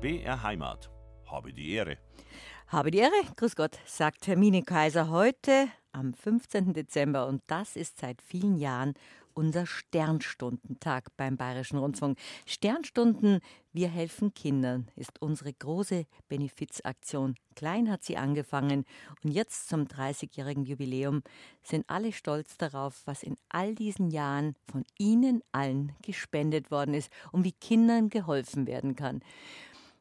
BR Heimat. Habe die Ehre. Habe die Ehre. Grüß Gott, sagt Hermine Kaiser heute am 15. Dezember und das ist seit vielen Jahren unser Sternstundentag beim Bayerischen Rundfunk. Sternstunden, wir helfen Kindern, ist unsere große Benefizaktion. Klein hat sie angefangen und jetzt zum 30-jährigen Jubiläum sind alle stolz darauf, was in all diesen Jahren von Ihnen allen gespendet worden ist und wie Kindern geholfen werden kann.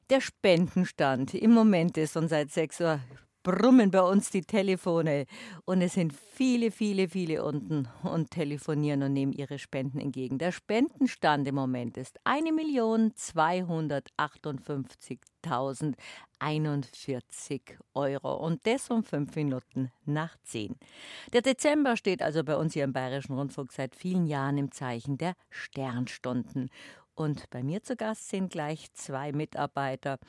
Der Spendenstand im Moment ist und seit 6 Uhr brummen bei uns die Telefone und es sind viele, viele, viele unten und telefonieren und nehmen ihre Spenden entgegen. Der Spendenstand im Moment ist 1.258.041 Euro und das um fünf Minuten nach zehn. Der Dezember steht also bei uns hier im Bayerischen Rundfunk seit vielen Jahren im Zeichen der Sternstunden. Und bei mir zu Gast sind gleich zwei Mitarbeiter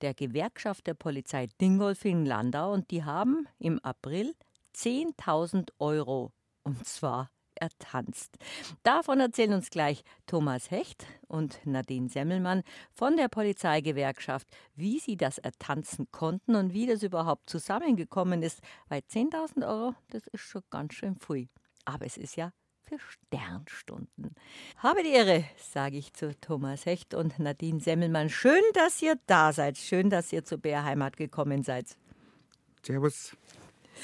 der Gewerkschaft der Polizei Dingolfing-Landau und die haben im April 10.000 Euro und zwar ertanzt. Davon erzählen uns gleich Thomas Hecht und Nadine Semmelmann von der Polizeigewerkschaft, wie sie das ertanzen konnten und wie das überhaupt zusammengekommen ist. Weil 10.000 Euro, das ist schon ganz schön viel. Aber es ist ja für Sternstunden. Habe die Ehre, sage ich zu Thomas Hecht und Nadine Semmelmann. Schön, dass ihr da seid. Schön, dass ihr zur Bärheimat gekommen seid. Servus.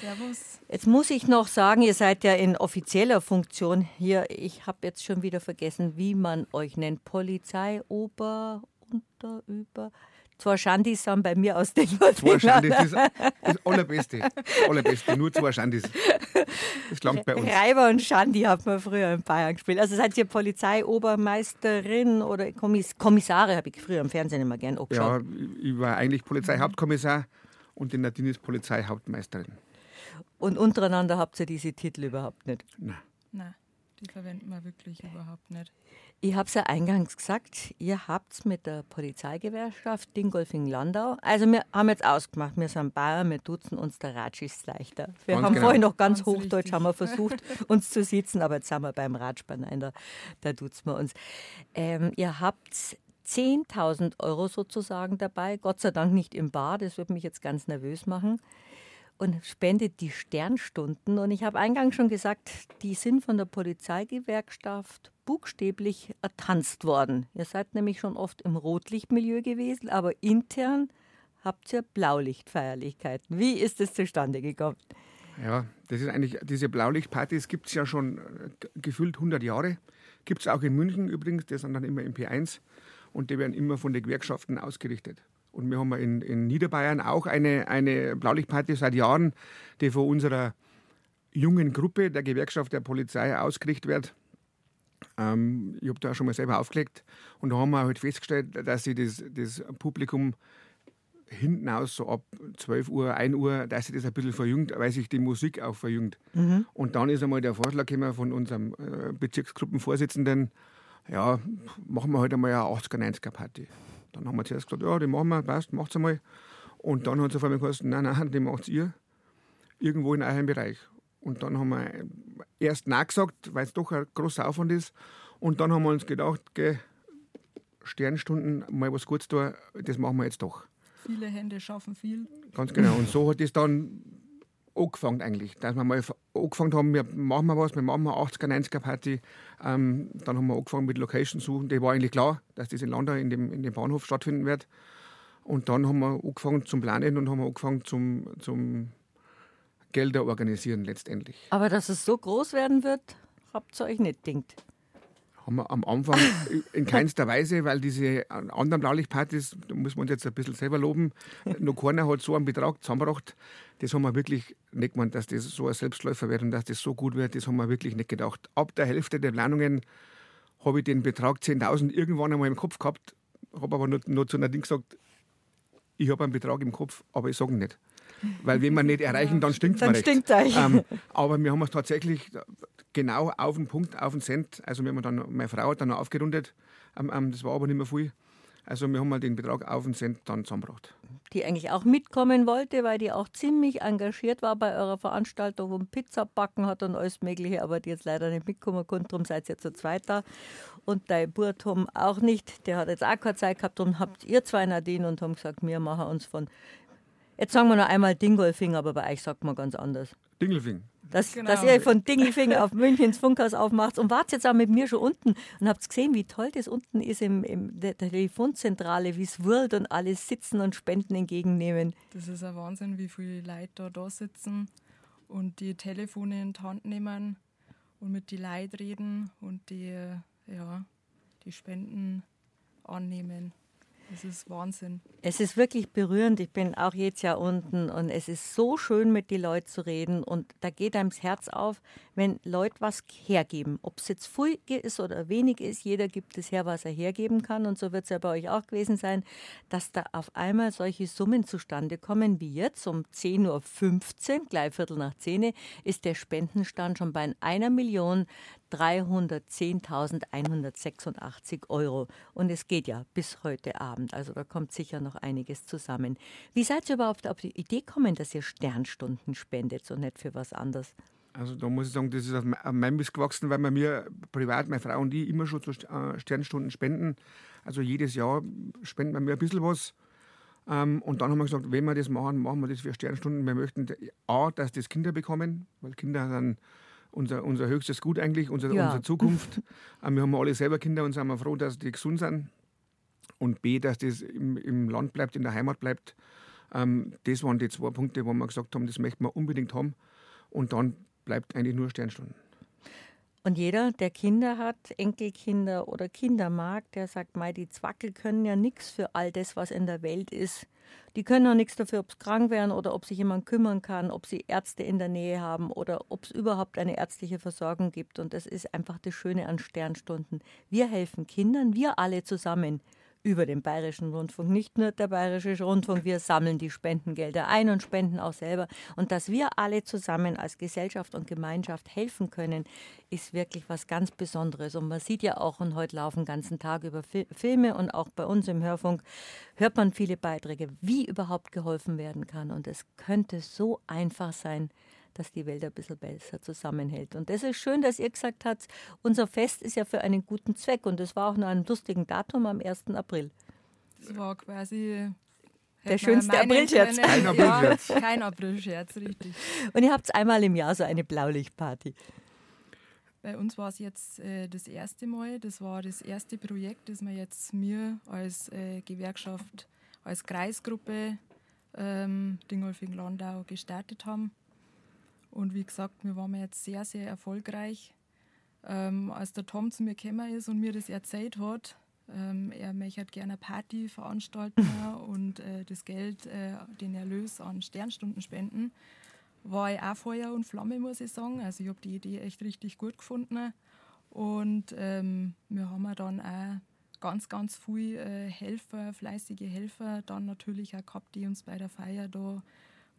Servus. Jetzt muss ich noch sagen, ihr seid ja in offizieller Funktion hier. Ich habe jetzt schon wieder vergessen, wie man euch nennt. Polizei, Ober, Unter, Über. Zwei Schandis sind bei mir aus den Zwei Schandis, ist das Allerbeste. Das Allerbeste, nur zwei Schandis. Das langt bei uns. Reiber und Schandi hat man früher in Bayern gespielt. Also seid ihr Polizeiobermeisterin oder Kommiss Kommissare, habe ich früher im Fernsehen immer gern angeschaut. Ja, ich war eigentlich Polizeihauptkommissar und die Nadine ist Polizeihauptmeisterin. Und untereinander habt ihr diese Titel überhaupt nicht? Nein. Nein, die verwenden wir wirklich überhaupt nicht. Ich habe es ja eingangs gesagt, ihr habt mit der Polizeigewerkschaft Dingolfing-Landau, also wir haben jetzt ausgemacht, wir sind Bayern, wir duzen uns, der Ratsch ist leichter. Wir Ganz haben genau. vorhin noch ganz, Ganz Hochdeutsch richtig. haben wir versucht, uns zu sitzen, aber jetzt sind wir beim Ratschbar, nein, da, da duzen wir uns. Ähm, ihr habt 10.000 Euro sozusagen dabei, Gott sei Dank nicht im Bar, das würde mich jetzt ganz nervös machen und spendet die Sternstunden. Und ich habe eingangs schon gesagt, die sind von der Polizeigewerkschaft buchstäblich ertanzt worden. Ihr seid nämlich schon oft im Rotlichtmilieu gewesen, aber intern habt ihr Blaulichtfeierlichkeiten. Wie ist es zustande gekommen? Ja, das ist eigentlich, diese Blaulichtpartys gibt es ja schon äh, gefühlt 100 Jahre. Gibt es auch in München übrigens, die sind dann immer im P1 und die werden immer von den Gewerkschaften ausgerichtet. Und wir haben in, in Niederbayern auch eine, eine Blaulichtparty seit Jahren, die von unserer jungen Gruppe der Gewerkschaft der Polizei ausgerichtet wird. Ähm, ich habe da auch schon mal selber aufgelegt und da haben wir halt festgestellt, dass sich das, das Publikum hinten aus, so ab 12 Uhr, 1 Uhr, dass sich das ein bisschen verjüngt, weil sich die Musik auch verjüngt. Und dann ist einmal der Vorschlag gekommen von unserem äh, Bezirksgruppenvorsitzenden, ja, machen wir heute einmal eine 80er, 90er Party. Dann haben wir zuerst gesagt, ja, die machen wir, passt, macht's einmal. Und dann hat es auf einmal gesagt, nein, nein, die macht's ihr, irgendwo in eurem Bereich. Und dann haben wir erst nachgesagt, weil es doch ein großer Aufwand ist. Und dann haben wir uns gedacht, gell, Sternstunden, mal was Gutes tun, das machen wir jetzt doch. Viele Hände schaffen viel. Ganz genau. Und so hat es dann angefangen eigentlich. Dass wir mal angefangen haben, wir machen mal was, wir machen mal 80er, 90er Party. Ähm, dann haben wir angefangen mit Location suchen. Die war eigentlich klar, dass das in Landau in dem, in dem Bahnhof stattfinden wird. Und dann haben wir angefangen zum Planen und haben angefangen zum, zum Gelder organisieren letztendlich. Aber dass es so groß werden wird, habt ihr euch nicht gedacht. Haben wir am Anfang in keinster Weise, weil diese anderen Blaulichtpartys, da muss man uns jetzt ein bisschen selber loben, noch keiner hat so einen Betrag zusammengebracht. Das haben wir wirklich nicht gemeint, dass das so ein Selbstläufer wird und dass das so gut wird. Das haben wir wirklich nicht gedacht. Ab der Hälfte der Planungen habe ich den Betrag 10.000 irgendwann einmal im Kopf gehabt, habe aber nur, nur zu Nadine gesagt, ich habe einen Betrag im Kopf, aber ich sage ihn nicht. Weil wenn wir nicht erreichen, dann stinkt es Dann stinkt's euch. Ähm, aber wir haben es tatsächlich genau auf den Punkt, auf den Cent. Also wir haben dann, meine Frau hat dann noch aufgerundet, ähm, ähm, das war aber nicht mehr viel. Also wir haben mal den Betrag auf den Cent dann zusammengebracht. Die eigentlich auch mitkommen wollte, weil die auch ziemlich engagiert war bei eurer Veranstaltung, wo man Pizza backen hat und alles Mögliche, aber die jetzt leider nicht mitkommen konnte, darum seid ihr zu zweit da. Und dein Bruder Tom auch nicht, der hat jetzt auch keine Zeit gehabt, darum habt ihr zwei Nadine und haben gesagt, wir machen uns von, jetzt sagen wir noch einmal Dingolfing, aber bei euch sagt man ganz anders. Dingelfing. Dass, Genau. dass ihr von Dingelfing auf Münchens Funkhaus aufmacht und wart jetzt auch mit mir schon unten und habt gesehen, wie toll das unten ist im, im der, Telefonzentrale, wie es whirlt und alles sitzen und Spenden entgegennehmen. Das ist ein Wahnsinn, wie viele Leute da, da sitzen und die Telefone in die Hand nehmen und mit die Leuten reden und die, ja, die Spenden annehmen. Das ist Wahnsinn. Es ist wirklich berührend. Ich bin auch jetzt ja unten und es ist so schön, mit den Leuten zu reden. Und da geht einem das Herz auf, wenn Leute was hergeben. Ob es jetzt viel ist oder wenig ist, jeder gibt es her, was er hergeben kann. Und so wird es ja bei euch auch gewesen sein, dass da auf einmal solche Summen zustande kommen wie jetzt. Um 10.15 Uhr, gleich Viertel nach 10 Uhr, ist der Spendenstand schon bei einer Million 310.186 Euro. Und es geht ja bis heute Abend. Also da kommt sicher noch einiges zusammen. Wie seid ihr überhaupt auf die Idee gekommen, dass ihr Sternstunden spendet und nicht für was anderes? Also da muss ich sagen, das ist auf me- auf meinem Mist gewachsen, weil mir privat, meine Frau und ich, immer schon zu äh, Sternstunden spenden. Also jedes Jahr spenden wir mir ein bisschen was. Ähm, und dann haben wir gesagt, wenn wir das machen, machen wir das für Sternstunden. Wir möchten A, dass das Kinder bekommen, weil Kinder sind unser, unser höchstes Gut eigentlich, unsere, Ja. unsere Zukunft. ähm, wir haben alle selber Kinder und sind froh, dass die gesund sind. Und B, dass das im, im Land bleibt, in der Heimat bleibt. Ähm, das waren die zwei Punkte, wo wir gesagt haben, das möchten wir unbedingt haben. Und dann bleibt eigentlich nur Sternstunden. Und jeder, der Kinder hat, Enkelkinder oder Kinder mag, der sagt, mei, die Zwackel können ja nichts für all das, was in der Welt ist. Die können auch nichts dafür, ob sie krank werden oder ob sich jemand kümmern kann, ob sie Ärzte in der Nähe haben oder ob es überhaupt eine ärztliche Versorgung gibt. Und das ist einfach das Schöne an Sternstunden. Wir helfen Kindern, wir alle zusammen über den Bayerischen Rundfunk, nicht nur der Bayerische Rundfunk, wir sammeln die Spendengelder ein und spenden auch selber. Und dass wir alle zusammen als Gesellschaft und Gemeinschaft helfen können, ist wirklich was ganz Besonderes. Und man sieht ja auch, und heute laufen den ganzen Tag über Fi- Filme und auch bei uns im Hörfunk hört man viele Beiträge, wie überhaupt geholfen werden kann. Und es könnte so einfach sein, dass die Welt ein bisschen besser zusammenhält. Und das ist schön, dass ihr gesagt habt, unser Fest ist ja für einen guten Zweck. Und das war auch noch ein lustigen Datum am 1. April. Das war quasi. Der schönste Aprilscherz. Kein Aprilscherz. Ja, kein Aprilscherz, richtig. Und ihr habt einmal im Jahr so eine Blaulichtparty. Bei uns war es jetzt äh, das erste Mal. Das war das erste Projekt, das wir jetzt mir als äh, Gewerkschaft, als Kreisgruppe ähm, Dingolfing-Landau gestartet haben. Und wie gesagt, wir waren jetzt sehr, sehr erfolgreich. Ähm, als der Tom zu mir gekommen ist und mir das erzählt hat, ähm, er möchte gerne eine Party veranstalten und äh, das Geld, äh, den Erlös an Sternstunden spenden, war ich auch Feuer und Flamme, muss ich sagen. Also ich habe die Idee echt richtig gut gefunden. Und ähm, wir haben dann auch ganz, ganz viele äh, Helfer, fleißige Helfer dann natürlich auch gehabt, die uns bei der Feier da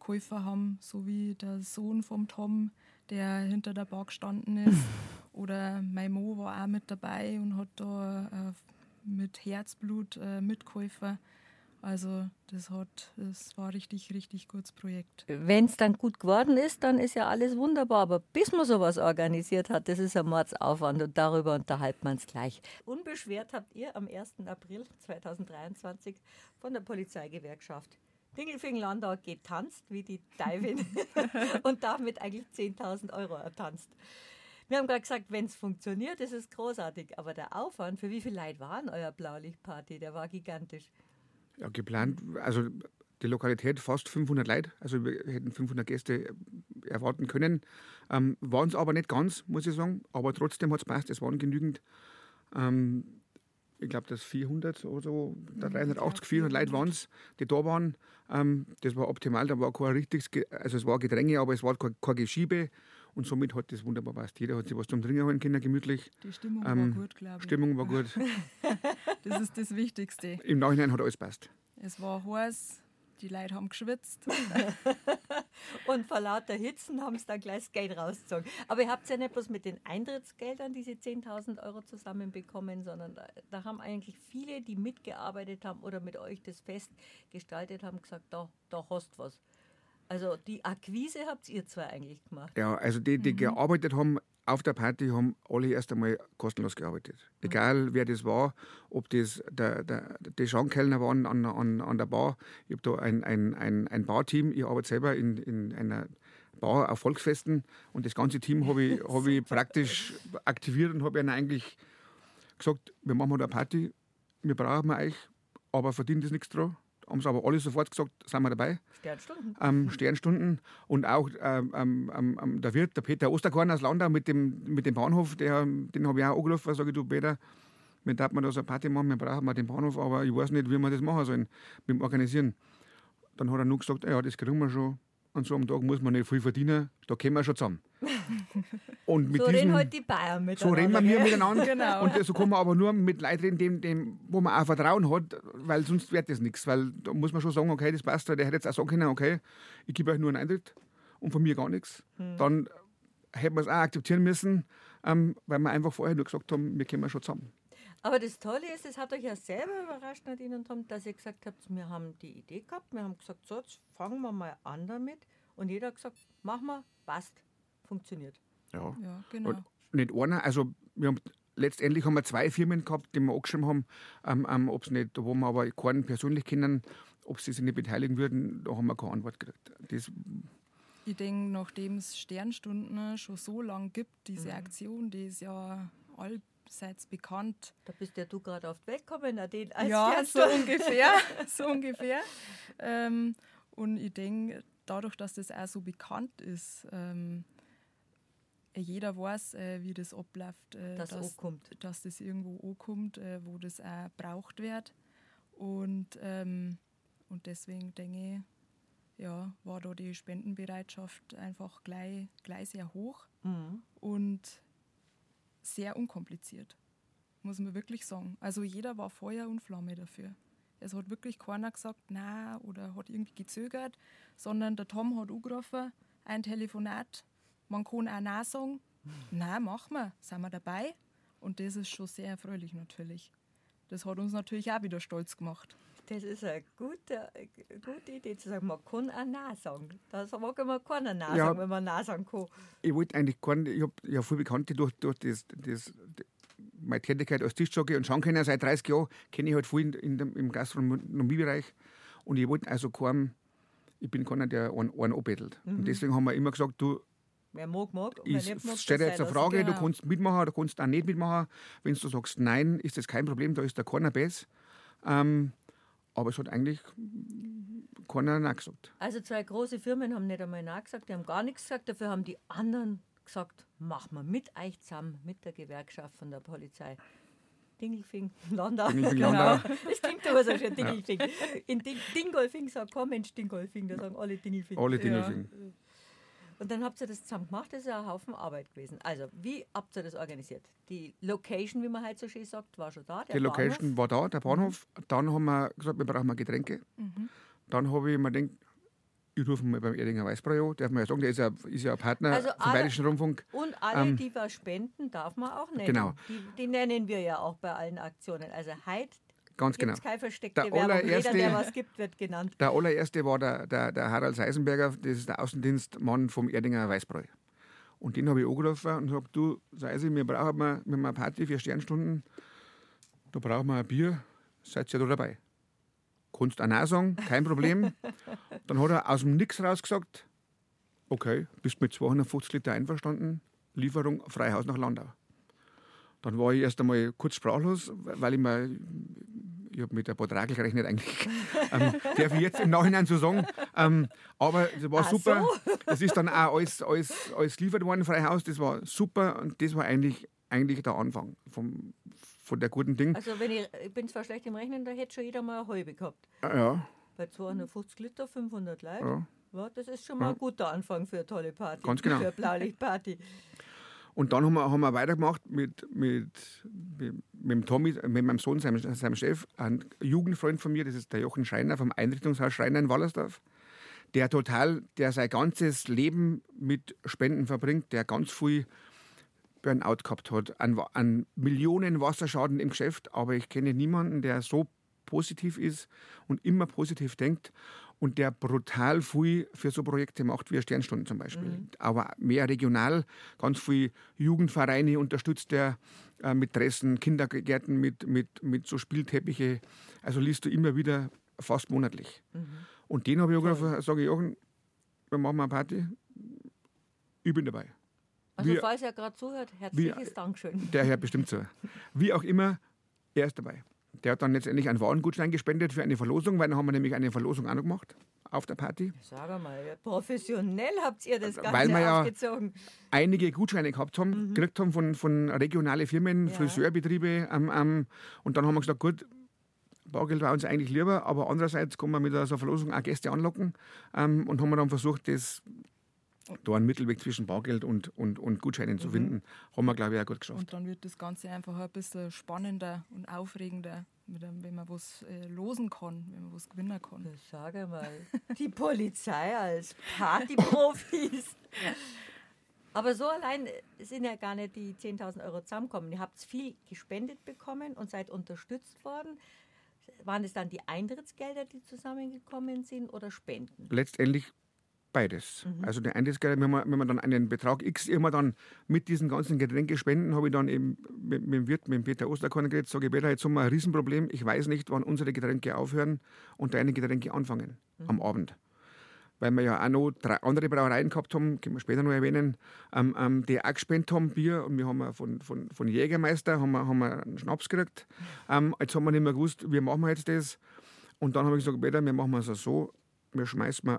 geholfen haben, so wie der Sohn vom Tom, der hinter der Bar gestanden ist. Oder mein Mo war auch mit dabei und hat da äh, mit Herzblut äh, mitgeholfen. Also das hat, das war richtig, richtig gutes Projekt. Wenn es dann gut geworden ist, dann ist ja alles wunderbar. Aber bis man sowas organisiert hat, das ist ein Mordsaufwand und darüber unterhalten wir uns gleich. Unbeschwert habt ihr am 1. April 2023 von der Polizeigewerkschaft Dingelfing-Landau getanzt wie die Dive und damit eigentlich 10.000 Euro ertanzt. Wir haben gerade gesagt, wenn es funktioniert, ist es großartig. Aber der Aufwand, für wie viele Leute waren euer Blaulichtparty? Der war gigantisch. Ja, geplant, also die Lokalität fast 500 Leute, also wir hätten 500 Gäste erwarten können. Ähm, waren es aber nicht ganz, muss ich sagen, aber trotzdem hat es passt, es waren genügend. Ähm, ich glaube, dass 400 oder so, da 380, 400 Leute waren es, die da waren. Ähm, das war optimal, da war kein richtiges, Ge- also es war Gedränge, aber es war kein, kein Geschiebe und somit hat das wunderbar passt. Jeder hat sich was zum Trinken holen können, gemütlich. Die Stimmung Ähm, war gut, glaube ich. Stimmung war gut. Das ist das Wichtigste. Im Nachhinein hat alles passt. Es war heiß, die Leute haben geschwitzt. und vor lauter Hitzen haben sie dann gleich das Geld rausgezogen. Aber ihr habt ja nicht bloß mit den Eintrittsgeldern diese 10.000 Euro zusammenbekommen, sondern da, da, haben eigentlich viele, die mitgearbeitet haben oder mit euch das Fest gestaltet haben, gesagt, da, da hast was. Also die Akquise habt ihr zwei eigentlich gemacht. Ja, also die, die mhm. gearbeitet haben auf der Party, haben alle erst einmal kostenlos gearbeitet. Mhm. Egal wer das war, ob das der, der, die Schaunkellner waren an, an, an der Bar. Ich habe da ein, ein, ein, ein Barteam, ich arbeite selber in, in einer Bar auf Volksfesten und das ganze Team habe ich, hab ich praktisch aktiviert und habe ihnen eigentlich gesagt, wir machen eine Party, wir brauchen euch, aber verdient das nichts dran haben sie aber alle sofort gesagt, sind wir dabei. Sternstunden. Ähm, Sternstunden. Und auch ähm, ähm, ähm, der Wirt, der Peter Osterkorn aus Landau mit dem, mit dem Bahnhof, der, den habe ich auch angerufen, sage ich, du Peter, wir darf man da so eine Party machen, wir brauchen mal den Bahnhof, aber ich weiß nicht, wie wir das machen sollen, mit dem Organisieren. Dann hat er nur gesagt, ja, das kriegen wir schon. Und so am Tag muss man nicht viel verdienen, da kommen wir schon zusammen. Und mit so diesen, reden halt die Bayern miteinander. So reden wir miteinander. genau. Und so kann man aber nur mit Leuten reden, dem, dem, wo man auch Vertrauen hat, weil sonst wird das nichts. Weil da muss man schon sagen, okay, das passt. Der hätte jetzt auch sagen können, okay, ich gebe euch nur einen Eintritt und von mir gar nichts. Hm. Dann hätten wir es auch akzeptieren müssen, ähm, weil wir einfach vorher nur gesagt haben, wir kommen schon zusammen. Aber das Tolle ist, es hat euch ja selber überrascht, Nadine und Tom, dass ihr gesagt habt, wir haben die Idee gehabt, wir haben gesagt, so, jetzt fangen wir mal an damit. Und jeder hat gesagt, mach mal, passt, funktioniert. Ja, ja genau. Und nicht einer, also wir haben letztendlich haben wir zwei Firmen gehabt, die wir angeschrieben haben, ähm, ähm, ob es nicht, wo wir aber keinen persönlich kennen, ob sie sich nicht beteiligen würden, da haben wir keine Antwort gekriegt. Das ich denke, nachdem es Sternstunden schon so lange gibt, diese mhm. Aktion, die ist ja all seid bekannt. Da bist ja du gerade auf die Welt gekommen, Nadine. Als ja, so ungefähr. so ungefähr. Ähm, und ich denke, dadurch, dass das auch so bekannt ist, ähm, jeder weiß, äh, wie das abläuft, äh, das dass, dass das irgendwo ankommt, äh, wo das auch braucht wird. Und, ähm, und deswegen denke ich, ja, war da die Spendenbereitschaft einfach gleich, gleich sehr hoch. Mhm. Und sehr unkompliziert, muss man wirklich sagen. Also jeder war Feuer und Flamme dafür. Es hat wirklich keiner gesagt, na oder hat irgendwie gezögert, sondern der Tom hat angerufen, ein Telefonat, man kann auch Nein sagen, na machen wir, sind wir dabei. Und das ist schon sehr erfreulich natürlich. Das hat uns natürlich auch wieder stolz gemacht. Das ist eine gute, gute Idee zu sagen, man kann auch Nein sagen. Da mag man keiner Nein ja, sagen, wenn man Nein sagen kann. Ich wollte eigentlich keinen, ich habe ja viele Bekannte durch, durch das, das, meine Tätigkeit als Tischjockey und Schankönner seit 30 Jahren, kenne ich halt viel in, in dem, im Gastronomiebereich. Und ich wollte also keinen, ich bin keiner, der einen, einen anbettelt. Mhm. Und deswegen haben wir immer gesagt, du, Wer mag, mag. Ich stelle jetzt eine Frage, genau. du kannst mitmachen, du kannst auch nicht mitmachen. Wenn du sagst nein, ist das kein Problem, da ist der keiner besser. Ähm, aber es hat eigentlich keiner nachgesagt. Also zwei große Firmen haben nicht einmal nachgesagt, die haben gar nichts gesagt. Dafür haben die anderen gesagt, machen wir mit euch zusammen, mit der Gewerkschaft von der Polizei. Dingelfing, Landau. Dingelfing, genau. Landau. Das klingt aber so schön, Dingelfing. Ja. In Ding Dingolfing sagt kein Mensch Dingolfing, da sagen alle Dingelfing. Alle Dingelfing. Ja. Und dann habt ihr das zusammen gemacht, das ist ja ein Haufen Arbeit gewesen. Also, wie habt ihr das organisiert? Die Location, wie man halt so schön sagt, war schon da. die Location war da, der Bahnhof. Mhm. Dann haben wir gesagt, wir brauchen mal Getränke. Mhm. Dann habe ich mir gedacht, ich rufe mal beim Erdinger Weißbrei an, darf man ja sagen, der ist ja, ist ja ein Partner also vom alle, Bayerischen Rundfunk. Und alle, ähm, die was spenden, darf man auch nennen. Genau. Die, die, nennen wir ja auch bei allen Aktionen. Also heute Ganz genau. keine versteckte der Werbung. Jeder, der was gibt, wird genannt. Der allererste war der, der, der Harald Seisenberger, das ist der Außendienstmann vom Erdinger Weißbräu. Und den habe ich angerufen und gesagt, du Seisi, wir brauchen mal, wir haben eine Party für Sternstunden, da brauchen wir ein Bier, seid ihr da dabei? Kannst auch Nein sagen, kein Problem. Dann hat er aus dem Nix raus gesagt, okay, bist mit 250 Liter einverstanden, Lieferung Freihaus nach Landau. Dann war ich erst einmal kurz sprachlos, weil ich mir, ich habe mit ein paar Tragel gerechnet eigentlich, ähm, darf ich jetzt im Nachhinein so sagen. Ähm, aber es war Ach super. Es so? ist dann auch alles, alles, alles geliefert worden, Freihaus, das war super und das war eigentlich, eigentlich der Anfang vom, von der guten Ding. Also wenn ich, ich bin zwar schlecht im Rechnen, da hätte schon jeder mal eine halbe gehabt. Ja. Bei 250 Liter, 500 Leute. Ja. ja das ist schon mal ein guter Anfang für eine tolle Party. Ganz genau. Für eine Blaulichtparty. Und dann haben wir, haben wir weitergemacht mit, mit, mit, mit Tommy, mit meinem Sohn, seinem, seinem Chef, ein Jugendfreund von mir, das ist der Jochen Schreiner vom Einrichtungshaus Schreiner in Wallersdorf, der total, der sein ganzes Leben mit Spenden verbringt, der ganz viel Burnout gehabt hat, an, an Millionen Wasserschaden im Geschäft, aber ich kenne niemanden, der so positiv ist und immer positiv denkt und der brutal viel für so Projekte macht wie Sternstunden zum Beispiel. Mhm. Aber mehr regional, ganz viel Jugendvereine unterstützt er äh, mit Dressen, Kindergärten, mit, mit, mit so Spielteppiche. Also liest du immer wieder fast monatlich. Mhm. Und den habe ich auch gesagt, sage ich, Jochen, wir machen mal eine Party. Ich bin dabei. Also wie, falls er gerade zuhört, herzliches wie, Dankeschön. Der hört bestimmt zu. Wie auch immer, er ist dabei. Der hat dann letztendlich einen Warengutschein gespendet für eine Verlosung, weil dann haben wir nämlich eine Verlosung auch noch gemacht auf der Party. Sag mal, professionell habt ihr das Ganze weil wir ja einige Gutscheine gehabt haben, mhm. gekriegt haben von, von regionalen Firmen, ja. Friseurbetriebe. Ähm, ähm, und dann haben wir gesagt, gut, Bargeld war uns eigentlich lieber, aber andererseits kann man mit so einer Verlosung auch Gäste anlocken ähm, und haben wir dann versucht, das da einen Mittelweg zwischen Bargeld und, und, und Gutscheinen mhm. zu finden, haben wir, glaube ich, auch gut geschafft. Und dann wird das Ganze einfach ein bisschen spannender und aufregender, wenn man was äh, losen kann, wenn man was gewinnen kann. Ich sage mal, die Polizei als Partyprofis. Aber so allein sind ja gar nicht die 10.000 Euro zusammengekommen. Ihr habt viel gespendet bekommen und seid unterstützt worden. Waren es dann die Eintrittsgelder, die zusammengekommen sind oder Spenden? Letztendlich Beides. Mhm. Also der Eintrittsgelder, wenn man, wenn man dann einen Betrag X immer dann mit diesen ganzen Getränkespenden, habe ich dann eben mit, mit dem Wirt, mit dem Peter Osterkorn geredet, sage ich, Peter, jetzt haben wir ein Riesenproblem. Ich weiß nicht, wann unsere Getränke aufhören und deine Getränke anfangen mhm. am Abend. Weil wir ja auch noch drei andere Brauereien gehabt haben, können wir später noch erwähnen, ähm, ähm, die auch gespendet haben, Bier. Und wir haben von, von, von Jägermeister haben wir, haben wir einen Schnaps gekriegt. Ähm, jetzt haben wir nicht mehr gewusst, wie machen wir jetzt das. Und dann habe ich gesagt, Peter, wir machen es so, wir schmeißen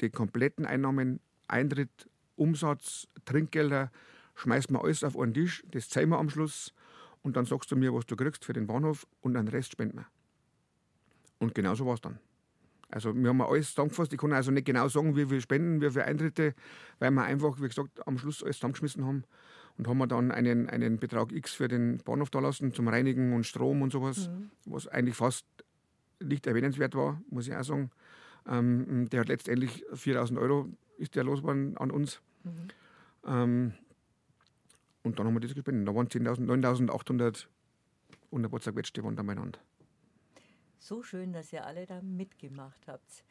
die kompletten Einnahmen, Eintritt, Umsatz, Trinkgelder, schmeißen wir alles auf einen Tisch, das zählen wir am Schluss und dann sagst du mir, was du kriegst für den Bahnhof und den Rest spenden wir. Und genau so war es dann. Also wir haben alles zusammengefasst. Ich kann also nicht genau sagen, wie viel Spenden, wie viele Eintritte, weil wir einfach, wie gesagt, am Schluss alles zusammengeschmissen haben. Und haben wir dann einen, einen Betrag X für den Bahnhof da lassen, zum Reinigen und Strom und sowas, mhm. was eigentlich fast nicht erwähnenswert war, muss ich auch sagen. Ähm, der hat letztendlich 4000 Euro ist der losgeworden an uns. Mhm. Ähm, und dann haben wir das gespendet. Da waren 10.000, 9.800 und ein paar zerquetschte waren da beieinander. So schön, dass ihr alle da mitgemacht habt.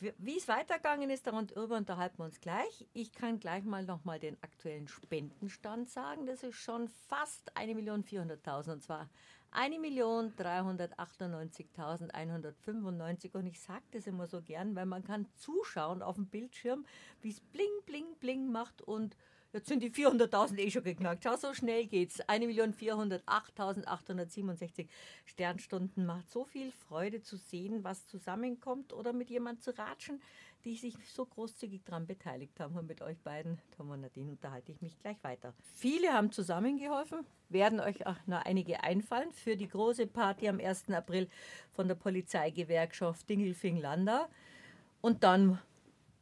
Wie es weitergegangen ist, darüber unterhalten wir uns gleich. Ich kann gleich mal nochmal den aktuellen Spendenstand sagen. Das ist schon fast 1.400.000 und zwar 1.398.195 und ich sage das immer so gern, weil man kann zuschauen auf dem Bildschirm, wie es bling, bling, bling macht und Jetzt sind die 400.000 eh schon geknackt. Schau, so schnell geht's. 1.408.867 Sternstunden macht so viel Freude zu sehen, was zusammenkommt oder mit jemand zu ratschen, die sich so großzügig daran beteiligt haben. Und mit euch beiden, Tom und Nadine, unterhalte ich mich gleich weiter. Viele haben zusammengeholfen, werden euch auch noch einige einfallen für die große Party am 1. April von der Polizeigewerkschaft Dingelfing-Landau. Und dann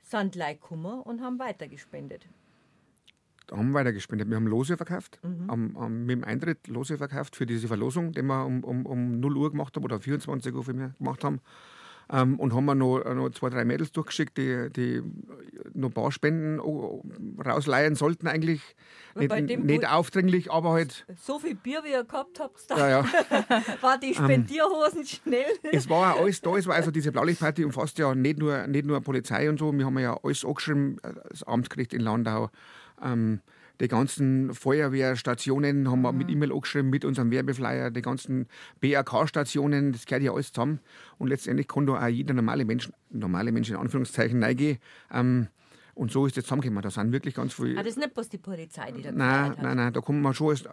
sind Kummer und haben weitergespendet haben weiter gespendet. Wir haben Lose verkauft, mhm. am, am, mit dem Eintritt Lose verkauft für diese Verlosung, die wir um, um, um 0 Uhr gemacht haben oder 24 Uhr für mich gemacht haben. Ähm, und haben wir noch, noch zwei, drei Mädels durchgeschickt, die, die noch Barspenden rausleihen sollten eigentlich. Nicht, nicht aufdringlich, aber halt. So viel Bier, wie ihr gehabt habt, ja, ja. war die Spendierhosen ähm, schnell. Es war auch alles da, es war also diese Blaulichtparty umfasst ja nicht nur, nicht nur Polizei und so, wir haben ja alles angeschrieben, äh, das Amtsgericht in Landau, ähm, die ganzen Feuerwehrstationen haben wir mhm. mit E-Mail angeschrieben, mit unserem Werbeflyer, die ganzen BRK-Stationen, das gehört ja alles zusammen. Und letztendlich kann da auch jeder normale Mensch, normale Mensch in Anführungszeichen, reingehen. Ähm, und so ist es zusammengekommen. Da sind wirklich ganz viele. Ah, das ist nicht bloß die Polizei, die da Nein, nein, nein. Da kommt man schon als,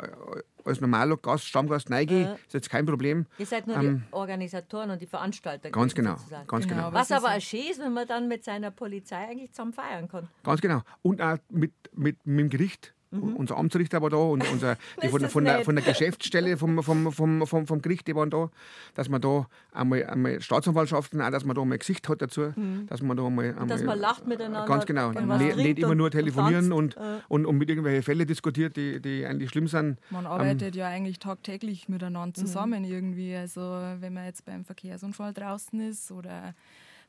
als normaler Gast, Stammgast reingehen. Äh. ist jetzt kein Problem. Ihr seid nur ähm, die Organisatoren und die Veranstalter. Ganz genau. Ganz genau. genau. Was aber auch schön ist, wenn man dann mit seiner Polizei eigentlich zusammen feiern kann. Ganz genau. Und auch mit, mit, mit dem Gericht Mhm. Unser Amtsrichter war da und unser, die von, von, der, von der Geschäftsstelle vom, vom, vom, vom, vom Gericht, die waren da, dass man da einmal, einmal Staatsanwaltschaften, auch, dass man da mal Gesicht hat dazu, mhm. dass man da mal, einmal, dass man lacht miteinander. Ganz genau, nicht, nicht immer nur telefonieren und, und, und, und, mit irgendwelchen Fällen diskutiert, die, die eigentlich schlimm sind. Man arbeitet ähm, ja eigentlich tagtäglich miteinander mhm. zusammen mhm. irgendwie. Also wenn man jetzt beim Verkehrsunfall draußen ist oder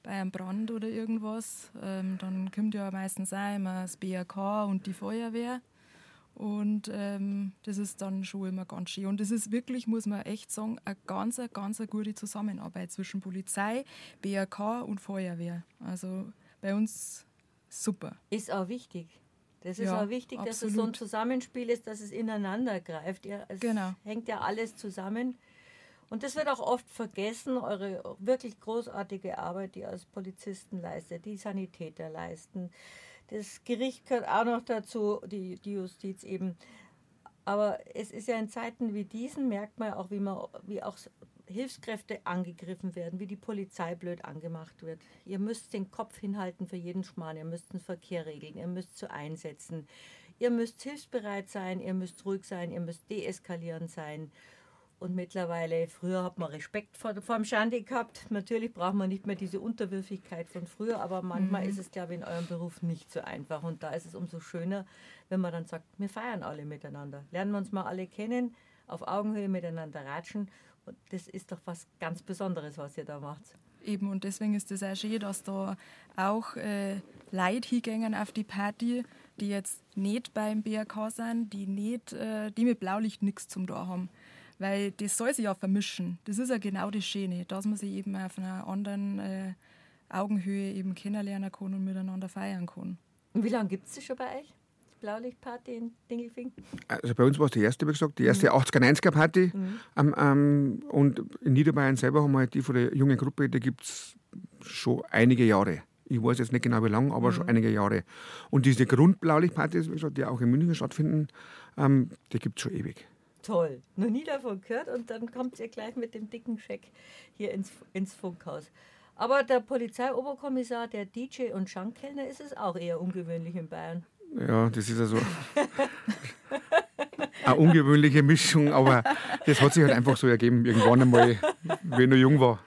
bei einem Brand oder irgendwas, ähm, dann kommt ja meistens auch immer das BRK und die Feuerwehr. Und ähm, das ist dann schon immer ganz schön. Und das ist wirklich, muss man echt sagen, eine ganz, ganz eine gute Zusammenarbeit zwischen Polizei, BRK und Feuerwehr. Also bei uns super. Ist auch wichtig. Das ist ja, auch wichtig, absolut. dass es so ein Zusammenspiel ist, dass es ineinander greift. Es genau. hängt ja alles zusammen. Und das wird auch oft vergessen, eure wirklich großartige Arbeit, die ihr als Polizisten leistet, die Sanitäter leisten, das Gericht gehört auch noch dazu, die, die Justiz eben. Aber es ist ja in Zeiten wie diesen, merkt man auch, wie, man, wie auch Hilfskräfte angegriffen werden, wie die Polizei blöd angemacht wird. Ihr müsst den Kopf hinhalten für jeden Schmarrn, ihr müsst den Verkehr regeln, ihr müsst zu einsetzen, ihr müsst hilfsbereit sein, ihr müsst ruhig sein, ihr müsst deeskalierend sein. Und mittlerweile, früher hat man Respekt vor, vor dem Schande gehabt. Natürlich braucht man nicht mehr diese Unterwürfigkeit von früher, aber manchmal mhm. ist es, glaube ich, in eurem Beruf nicht so einfach. Und da ist es umso schöner, wenn man dann sagt, wir feiern alle miteinander. Lernen wir uns mal alle kennen, auf Augenhöhe miteinander ratschen. Und das ist doch was ganz Besonderes, was ihr da macht. Eben, und deswegen ist es auch schön, dass da auch äh, Leute hingehen auf die Party, die jetzt nicht beim BRK sind, die, nicht, äh, die mit Blaulicht nichts zum da haben. Weil das soll sich ja vermischen. Das ist ja genau das Schöne, dass man sich eben auf einer anderen äh, Augenhöhe eben kennenlernen kann und miteinander feiern kann. Und wie lange gibt es das schon bei euch? Die Blaulichtparty in Dingelfing? Also bei uns war es die erste, wie gesagt, die erste mhm. 80er, 90er Party. Mhm. Ähm, ähm, und in Niederbayern selber haben wir halt die von der jungen Gruppe, die gibt es schon einige Jahre. Ich weiß jetzt nicht genau wie lange, aber mhm. schon einige Jahre. Und diese Grundblaulichtpartys, wie gesagt, die auch in München stattfinden, ähm, die gibt es schon ewig toll. Noch nie davon gehört und dann kommt ihr gleich mit dem dicken Scheck hier ins, ins Funkhaus. Aber der Polizeioberkommissar, der DJ und Schankkellner, ist es auch eher ungewöhnlich in Bayern. Ja, das ist ja so eine ungewöhnliche Mischung, aber das hat sich halt einfach so ergeben, irgendwann einmal, wenn ich noch jung war.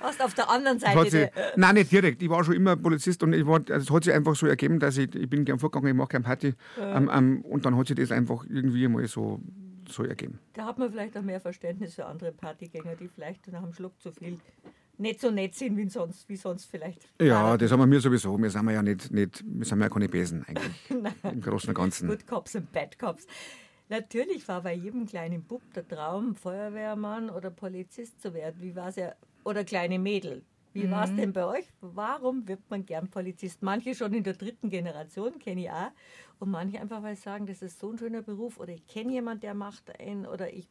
Warst auf der anderen Seite? Sich, nein, nicht direkt. Ich war schon immer Polizist und ich war, also es hat sich einfach so ergeben, dass ich, ich bin gern vorgegangen, ich mache gerne Party. Ja. Ähm, ähm, und dann hat sich das einfach irgendwie mal so so ergeben. Da hat man vielleicht auch mehr Verständnis für andere Partygänger, die vielleicht nach einem Schluck zu viel nicht so nett sind wie sonst, wie sonst vielleicht. Ja, das haben wir mir sowieso. Wir sind ja nicht, nicht wir sind ja keine Besen eigentlich. Im Großen und Ganzen. Good Cops und Bad Cops. Natürlich war bei jedem kleinen Bub der Traum, Feuerwehrmann oder Polizist zu werden. Wie war es ja? Oder kleine Mädel. Wie mhm. war es denn bei euch? Warum wird man gern Polizist? Manche schon in der dritten Generation, kenne ich auch. Und manche einfach, weil sie sagen, das ist so ein schöner Beruf oder ich kenne jemanden, der macht einen oder ich.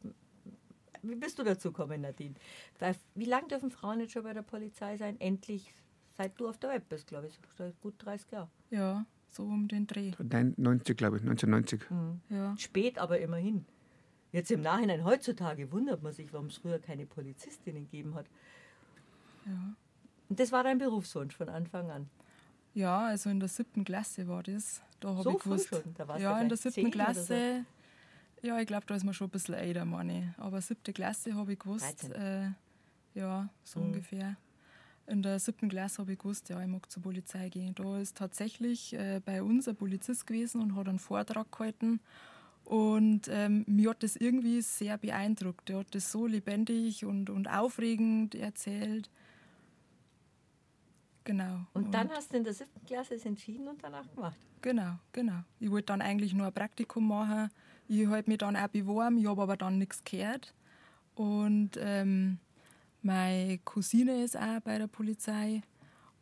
Wie bist du dazu gekommen, Nadine? Wie lange dürfen Frauen jetzt schon bei der Polizei sein? Endlich, seit du auf der Web bist, glaube ich. Gut 30 Jahren. Ja, so um den Dreh. 90, glaube ich, 1990. Mhm. Ja. Spät, aber immerhin. Jetzt im Nachhinein, heutzutage wundert man sich, warum es früher keine Polizistinnen gegeben hat. Ja. Und das war dein Berufswunsch von Anfang an? Ja, also in der siebten Klasse war das. Da so ich gewusst, schon? Da ja, in der siebten Klasse. So? Ja, ich glaube, da ist man schon ein bisschen älter, meine Aber siebte Klasse habe ich gewusst. Äh, ja, so mhm. ungefähr. In der siebten Klasse habe ich gewusst, ja, ich mag zur Polizei gehen. Da ist tatsächlich äh, bei uns ein Polizist gewesen und hat einen Vortrag gehalten. Und ähm, mir hat das irgendwie sehr beeindruckt. Er hat das so lebendig und, und aufregend erzählt. Genau. Und, und dann hast du in der siebten Klasse es entschieden und danach gemacht? Genau, genau. Ich wollte dann eigentlich nur ein Praktikum machen. Ich habe mich dann auch beworben, ich habe aber dann nichts gehört. Und ähm, meine Cousine ist auch bei der Polizei.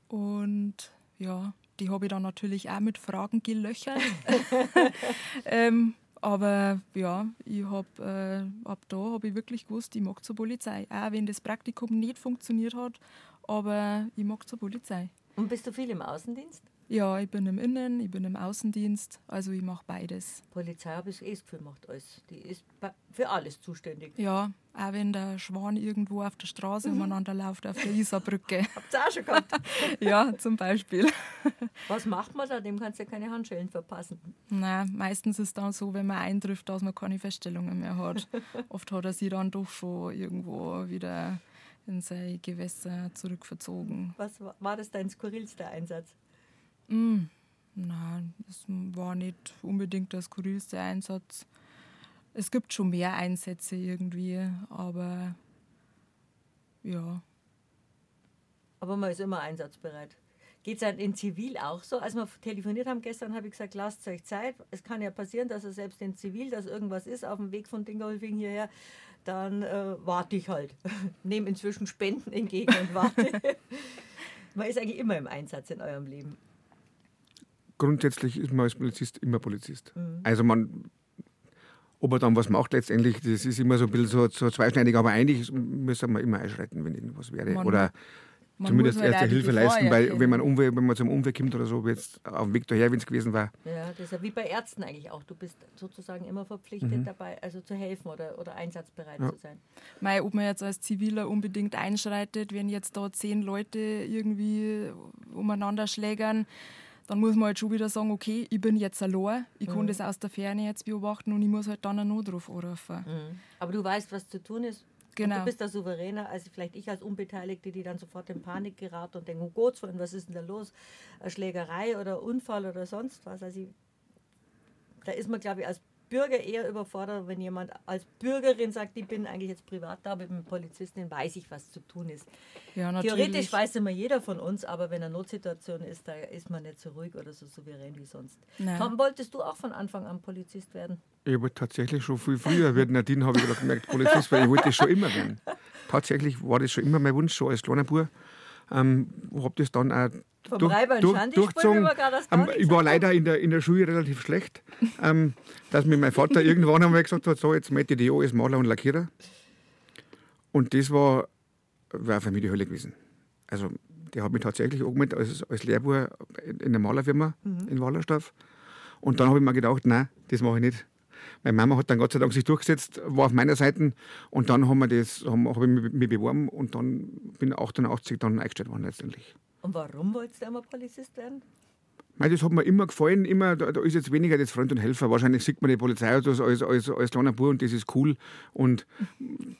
Und ja, die habe ich dann natürlich auch mit Fragen gelöchert. ähm, aber ja, ich habe äh, ab da habe ich wirklich gewusst, ich mag zur Polizei. Auch wenn das Praktikum nicht funktioniert hat, aber ich mag zur Polizei. Und bist du viel im Außendienst? Ja, ich bin im Innen, ich bin im Außendienst, also ich mache beides. Polizei habe ich eh das Gefühl, macht alles. Die ist für alles zuständig. Ja, auch wenn der Schwan irgendwo auf der Straße mhm. umeinander läuft, auf der Isarbrücke. Habt ihr auch schon gehabt? ja, zum Beispiel. Was macht man da? Dem kannst du ja keine Handschellen verpassen. Nein, meistens ist es dann so, wenn man eintrifft, dass man keine Feststellungen mehr hat. Oft hat er sie dann doch schon irgendwo wieder in sein Gewässer zurückverzogen. Was war, war das dein skurrilster Einsatz? Mm, nein, das war nicht unbedingt der skurrilste Einsatz. Es gibt schon mehr Einsätze irgendwie, aber ja. Aber man ist immer einsatzbereit. Geht es halt in Zivil auch so? Als wir telefoniert haben gestern, habe ich gesagt, lasst euch Zeit. Es kann ja passieren, dass er selbst in Zivil, dass irgendwas ist auf dem Weg von Dingolfing hierher, dann äh, warte ich halt. Nehme inzwischen Spenden entgegen und warte. man ist eigentlich immer im Einsatz in eurem Leben. Grundsätzlich ist man als Polizist immer Polizist. Mhm. Also man, ob er dann was macht letztendlich, das ist immer so ein bisschen so, so zweischneidig, aber eigentlich müssen wir immer einschreiten, wenn irgendwas wäre. Man Oder man zumindest halt erste Hilfe leisten, weil wenn man, Umweg, wenn man zum Umweg kommt oder so, wie jetzt auf dem Weg daher, wenn es gewesen war. Ja, das ist ja wie bei Ärzten eigentlich auch. Du bist sozusagen immer verpflichtet mhm. dabei, also zu helfen oder, oder einsatzbereit ja. zu sein. Mei, ob man jetzt als Ziviler unbedingt einschreitet, wenn jetzt da zehn Leute irgendwie umeinander schlägern, dann muss man halt schon wieder sagen, okay, ich bin jetzt allein, ich mhm. kann das aus der Ferne jetzt beobachten und ich muss halt dann einen Notruf anrufen. Mhm. Aber du weißt, was zu tun ist Genau. Und du bist da souveräner als vielleicht ich als Unbeteiligte, die dann sofort in Panik geraten und denken, oh Gott, was ist denn da los? Eine Schlägerei oder Unfall oder sonst was. Also ich, da ist man, glaube ich, als Bürger eher überfordert, wenn jemand als Bürgerin sagt, ich bin eigentlich jetzt privat da mit einem Polizisten, weiß ich, was zu tun ist. Ja, Theoretisch weiß immer jeder von uns, aber wenn eine Notsituation ist, da ist man nicht so ruhig oder so souverän wie sonst. Tom, wolltest du auch von Anfang an Polizist werden? Ich wollte tatsächlich schon viel früher werden. Nadine habe ich gemerkt, Polizist, weil ich wollte das schon immer werden. Tatsächlich war das schon immer mein Wunsch, schon als kleiner Bub. Ähm, habe das dann auch vom durch, durch, durchgezogen. Ähm, ich war leider in der, in der Schule relativ schlecht, ähm, dass mir mein Vater irgendwann einmal gesagt hat, so, jetzt möchte ich die als Maler und Lackierer. Und das war, war für mich die Hölle gewesen. Also der hat mich tatsächlich angemeldet als, als Lehrbuhr in der Malerfirma mhm. in Wallersdorf. Und dann habe ich mir gedacht, nein, das mache ich nicht. Meine Mama hat dann Gott sei Dank sich durchgesetzt, war auf meiner Seite. Und dann haben wir das, haben, habe ich mich beworben und dann bin ich 88 dann eingestellt worden letztendlich. Und warum wolltest du einmal Polizist werden? das hat mir immer gefallen. Immer, da, da, ist jetzt weniger das Freund und Helfer. Wahrscheinlich sieht man die Polizeiautos als, als, als kleiner Bub und das ist cool. Und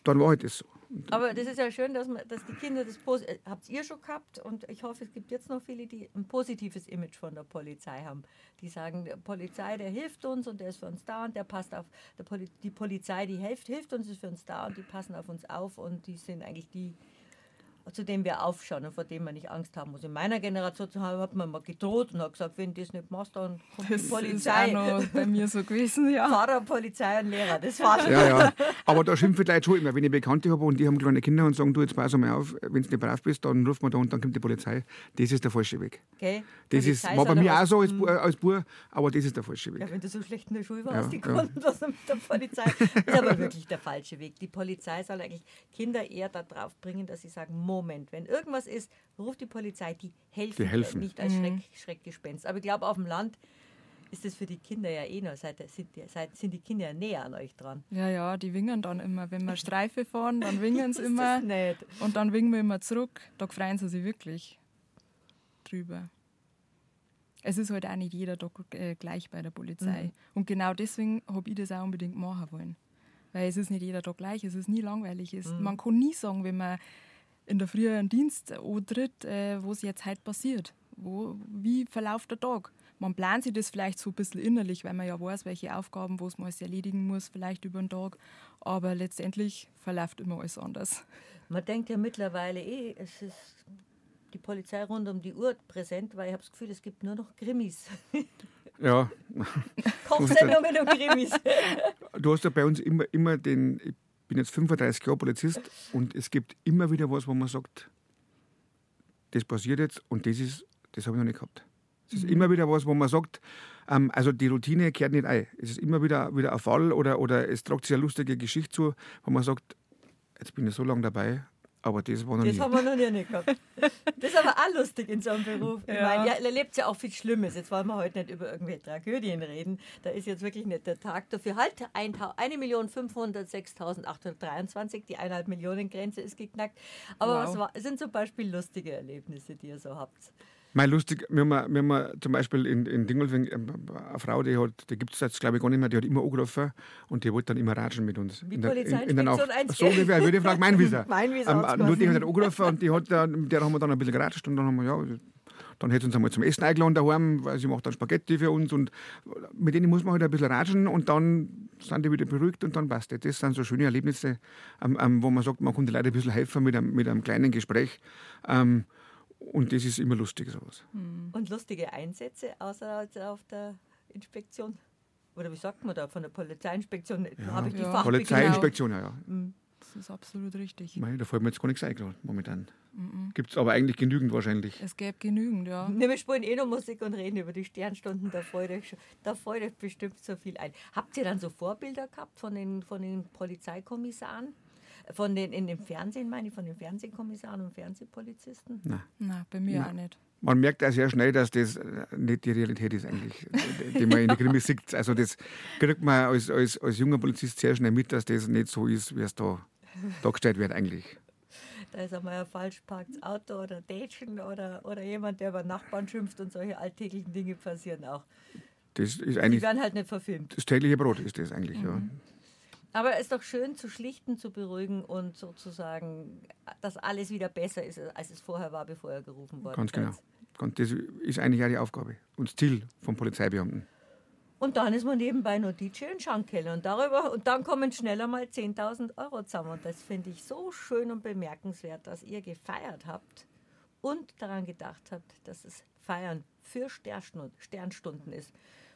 dann war halt das so. Aber das ist ja schön, dass, man, dass die Kinder das äh, habt ihr schon gehabt und ich hoffe, es gibt jetzt noch viele, die ein positives Image von der Polizei haben. Die sagen, der Polizei, der hilft uns und der ist für uns da und der passt auf. Der Poli die Polizei, die hilft, hilft uns, ist für uns da und die passen auf uns auf und die sind eigentlich die, zu dem wir aufschauen und vor dem man nicht Angst haben muss. In meiner Generation hat man mal gedroht und hat gesagt, wenn du das nicht machst, dann kommt das die Polizei. Ist auch noch bei mir so gewesen, ja. Fahrer, Polizei und Lehrer, das war Ja, ja. Aber da schimpfen die Leute schon immer. Wenn ich Bekannte habe und die haben kleine Kinder und sagen, du, jetzt pass mal auf, wenn du nicht brav bist, dann ruft man da und dann kommt die Polizei. Das ist der falsche Weg. Okay. Das ist, war bei mir auch so als, als Bub, aber das ist der falsche Weg. Ja, wenn du so schlecht in der Schule warst, ja, die konnten ja. das mit der Polizei. Das ist aber wirklich der falsche Weg. Die Polizei soll eigentlich Kinder eher darauf bringen, dass sie sagen, Moment, wenn irgendwas ist, ruft die Polizei, die helfen, die helfen. nicht als mhm. Schreck, Schreckgespenst. Aber ich glaube, auf dem Land ist das für die Kinder ja eh noch, seit, sind, die, seit, sind die Kinder ja näher an euch dran. Ja, ja, die wingen dann immer. Wenn wir Streife fahren, dann wingen sie immer. Und dann wingen wir immer zurück. Da freuen sie sich wirklich drüber. Es ist halt auch nicht jeder Tag äh, gleich bei der Polizei. Mhm. Und genau deswegen habe ich das auch unbedingt machen wollen. Weil es ist nicht jeder Tag gleich, es ist nie langweilig. Es, mhm. Man kann nie sagen, wenn man in der früheren Dienst antritt, äh, was jetzt heute passiert. Wo, wie verläuft der Tag? Man plant sich das vielleicht so ein bisschen innerlich, weil man ja weiß, welche Aufgaben, was man alles erledigen muss, vielleicht über den Tag. Aber letztendlich verläuft immer alles anders. Man denkt ja mittlerweile eh, es ist die Polizei rund um die Uhr präsent, weil ich habe das Gefühl, es gibt nur noch Krimis. Ja. Kochsendungen und Krimis. Du hast ja bei uns immer, immer den, bin jetzt 35 Jahre Polizist und es gibt immer wieder was, wo man sagt, das passiert jetzt und das ist, das habe ich noch nicht gehabt. Es ist mhm. immer wieder was, wo man sagt, ähm, also die Routine kehrt nicht ein. Es ist immer wieder, wieder ein Fall oder, oder es tragt sich eine lustige Geschichte zu, wo man sagt, jetzt bin ich so lange dabei aber das war noch Das nie. haben wir noch nie gehabt. Das ist aber auch lustig in so einem Beruf. Ich ja. meine, ja, erlebt ja auch viel Schlimmes. Jetzt wollen wir heute nicht über irgendwelche Tragödien reden. Da ist jetzt wirklich nicht der Tag dafür. Halt, 1.506.823, die 1,5 Millionen Grenze ist geknackt. Aber wow. was war, sind zum Beispiel lustige Erlebnisse, die ihr so habt? Mein lustig, wir haben, wir haben zum Beispiel in, in Dingolfing eine Frau, die hat, die gibt es jetzt glaube ich gar nicht mehr, die hat immer angerufen und die wollte dann immer ratschen mit uns. Wie in der, in, in der Nacht. So ungefähr, würde ich fragen, mein Visa. Mein Visa Ähm, nur die hat angerufen und die hat, dann- der haben wir dann ein bisschen geratscht und dann haben wir, ja, dann hätte sie uns einmal zum Essen eingeladen daheim, weil sie macht dann Spaghetti für uns und mit denen muss man halt ein bisschen ratschen und dann sind die wieder beruhigt und dann passt das. Das sind so schöne Erlebnisse, ähm, ähm, wo man sagt, man kann den Leuten ein bisschen helfen mit einem, mit einem kleinen Gespräch. Und das ist immer lustig, sowas. Und lustige Einsätze außer auf der Inspektion? Oder wie sagt man da, von der Polizeiinspektion? Habe ich die Ja. Polizeiinspektion, ja, ja. Das ist absolut richtig. Mei, da fällt mir jetzt gar nichts ein, gerade momentan. Gibt es aber eigentlich genügend wahrscheinlich. Es gäbe genügend, ja. Ne, wir spielen eh noch Musik und reden über die Sternstunden, da freut euch, schon- da freut euch bestimmt so viel ein. Habt ihr dann so Vorbilder gehabt von den, von den Polizeikommissaren? Von den, in dem Fernsehen meine ich, von den Fernsehkommissaren und Fernsehpolizisten? Nein, bei mir auch nicht. Man merkt auch sehr schnell, dass das äh, nicht die Realität ist eigentlich, die- die man in den Krimis sieht. Also das kriegt man als, als, als junger Polizist sehr schnell mit, dass das nicht so ist, wie es da dargestellt wird eigentlich. Da ist einmal ein falsch parktes Auto oder Dätschen oder, oder jemand, der über Nachbarn schimpft und solche alltäglichen Dinge passieren auch. Das ist Die eigentlich werden halt nicht verfilmt. das tägliche Brot, ist das eigentlich. Ja. Aber es ist doch schön zu schlichten, zu beruhigen und sozusagen, dass alles wieder besser ist, als es vorher war, bevor er gerufen worden Ganz genau. Und das ist eigentlich auch die Aufgabe und Ziel vom Polizeibeamten. Und dann ist man nebenbei noch DJ und Schankkeller und darüber und dann kommen schneller mal 10.000 Euro zusammen. Und das finde ich so schön und bemerkenswert, dass ihr gefeiert habt und daran gedacht habt, dass es Feiern für Sternstund- Sternstunden ist.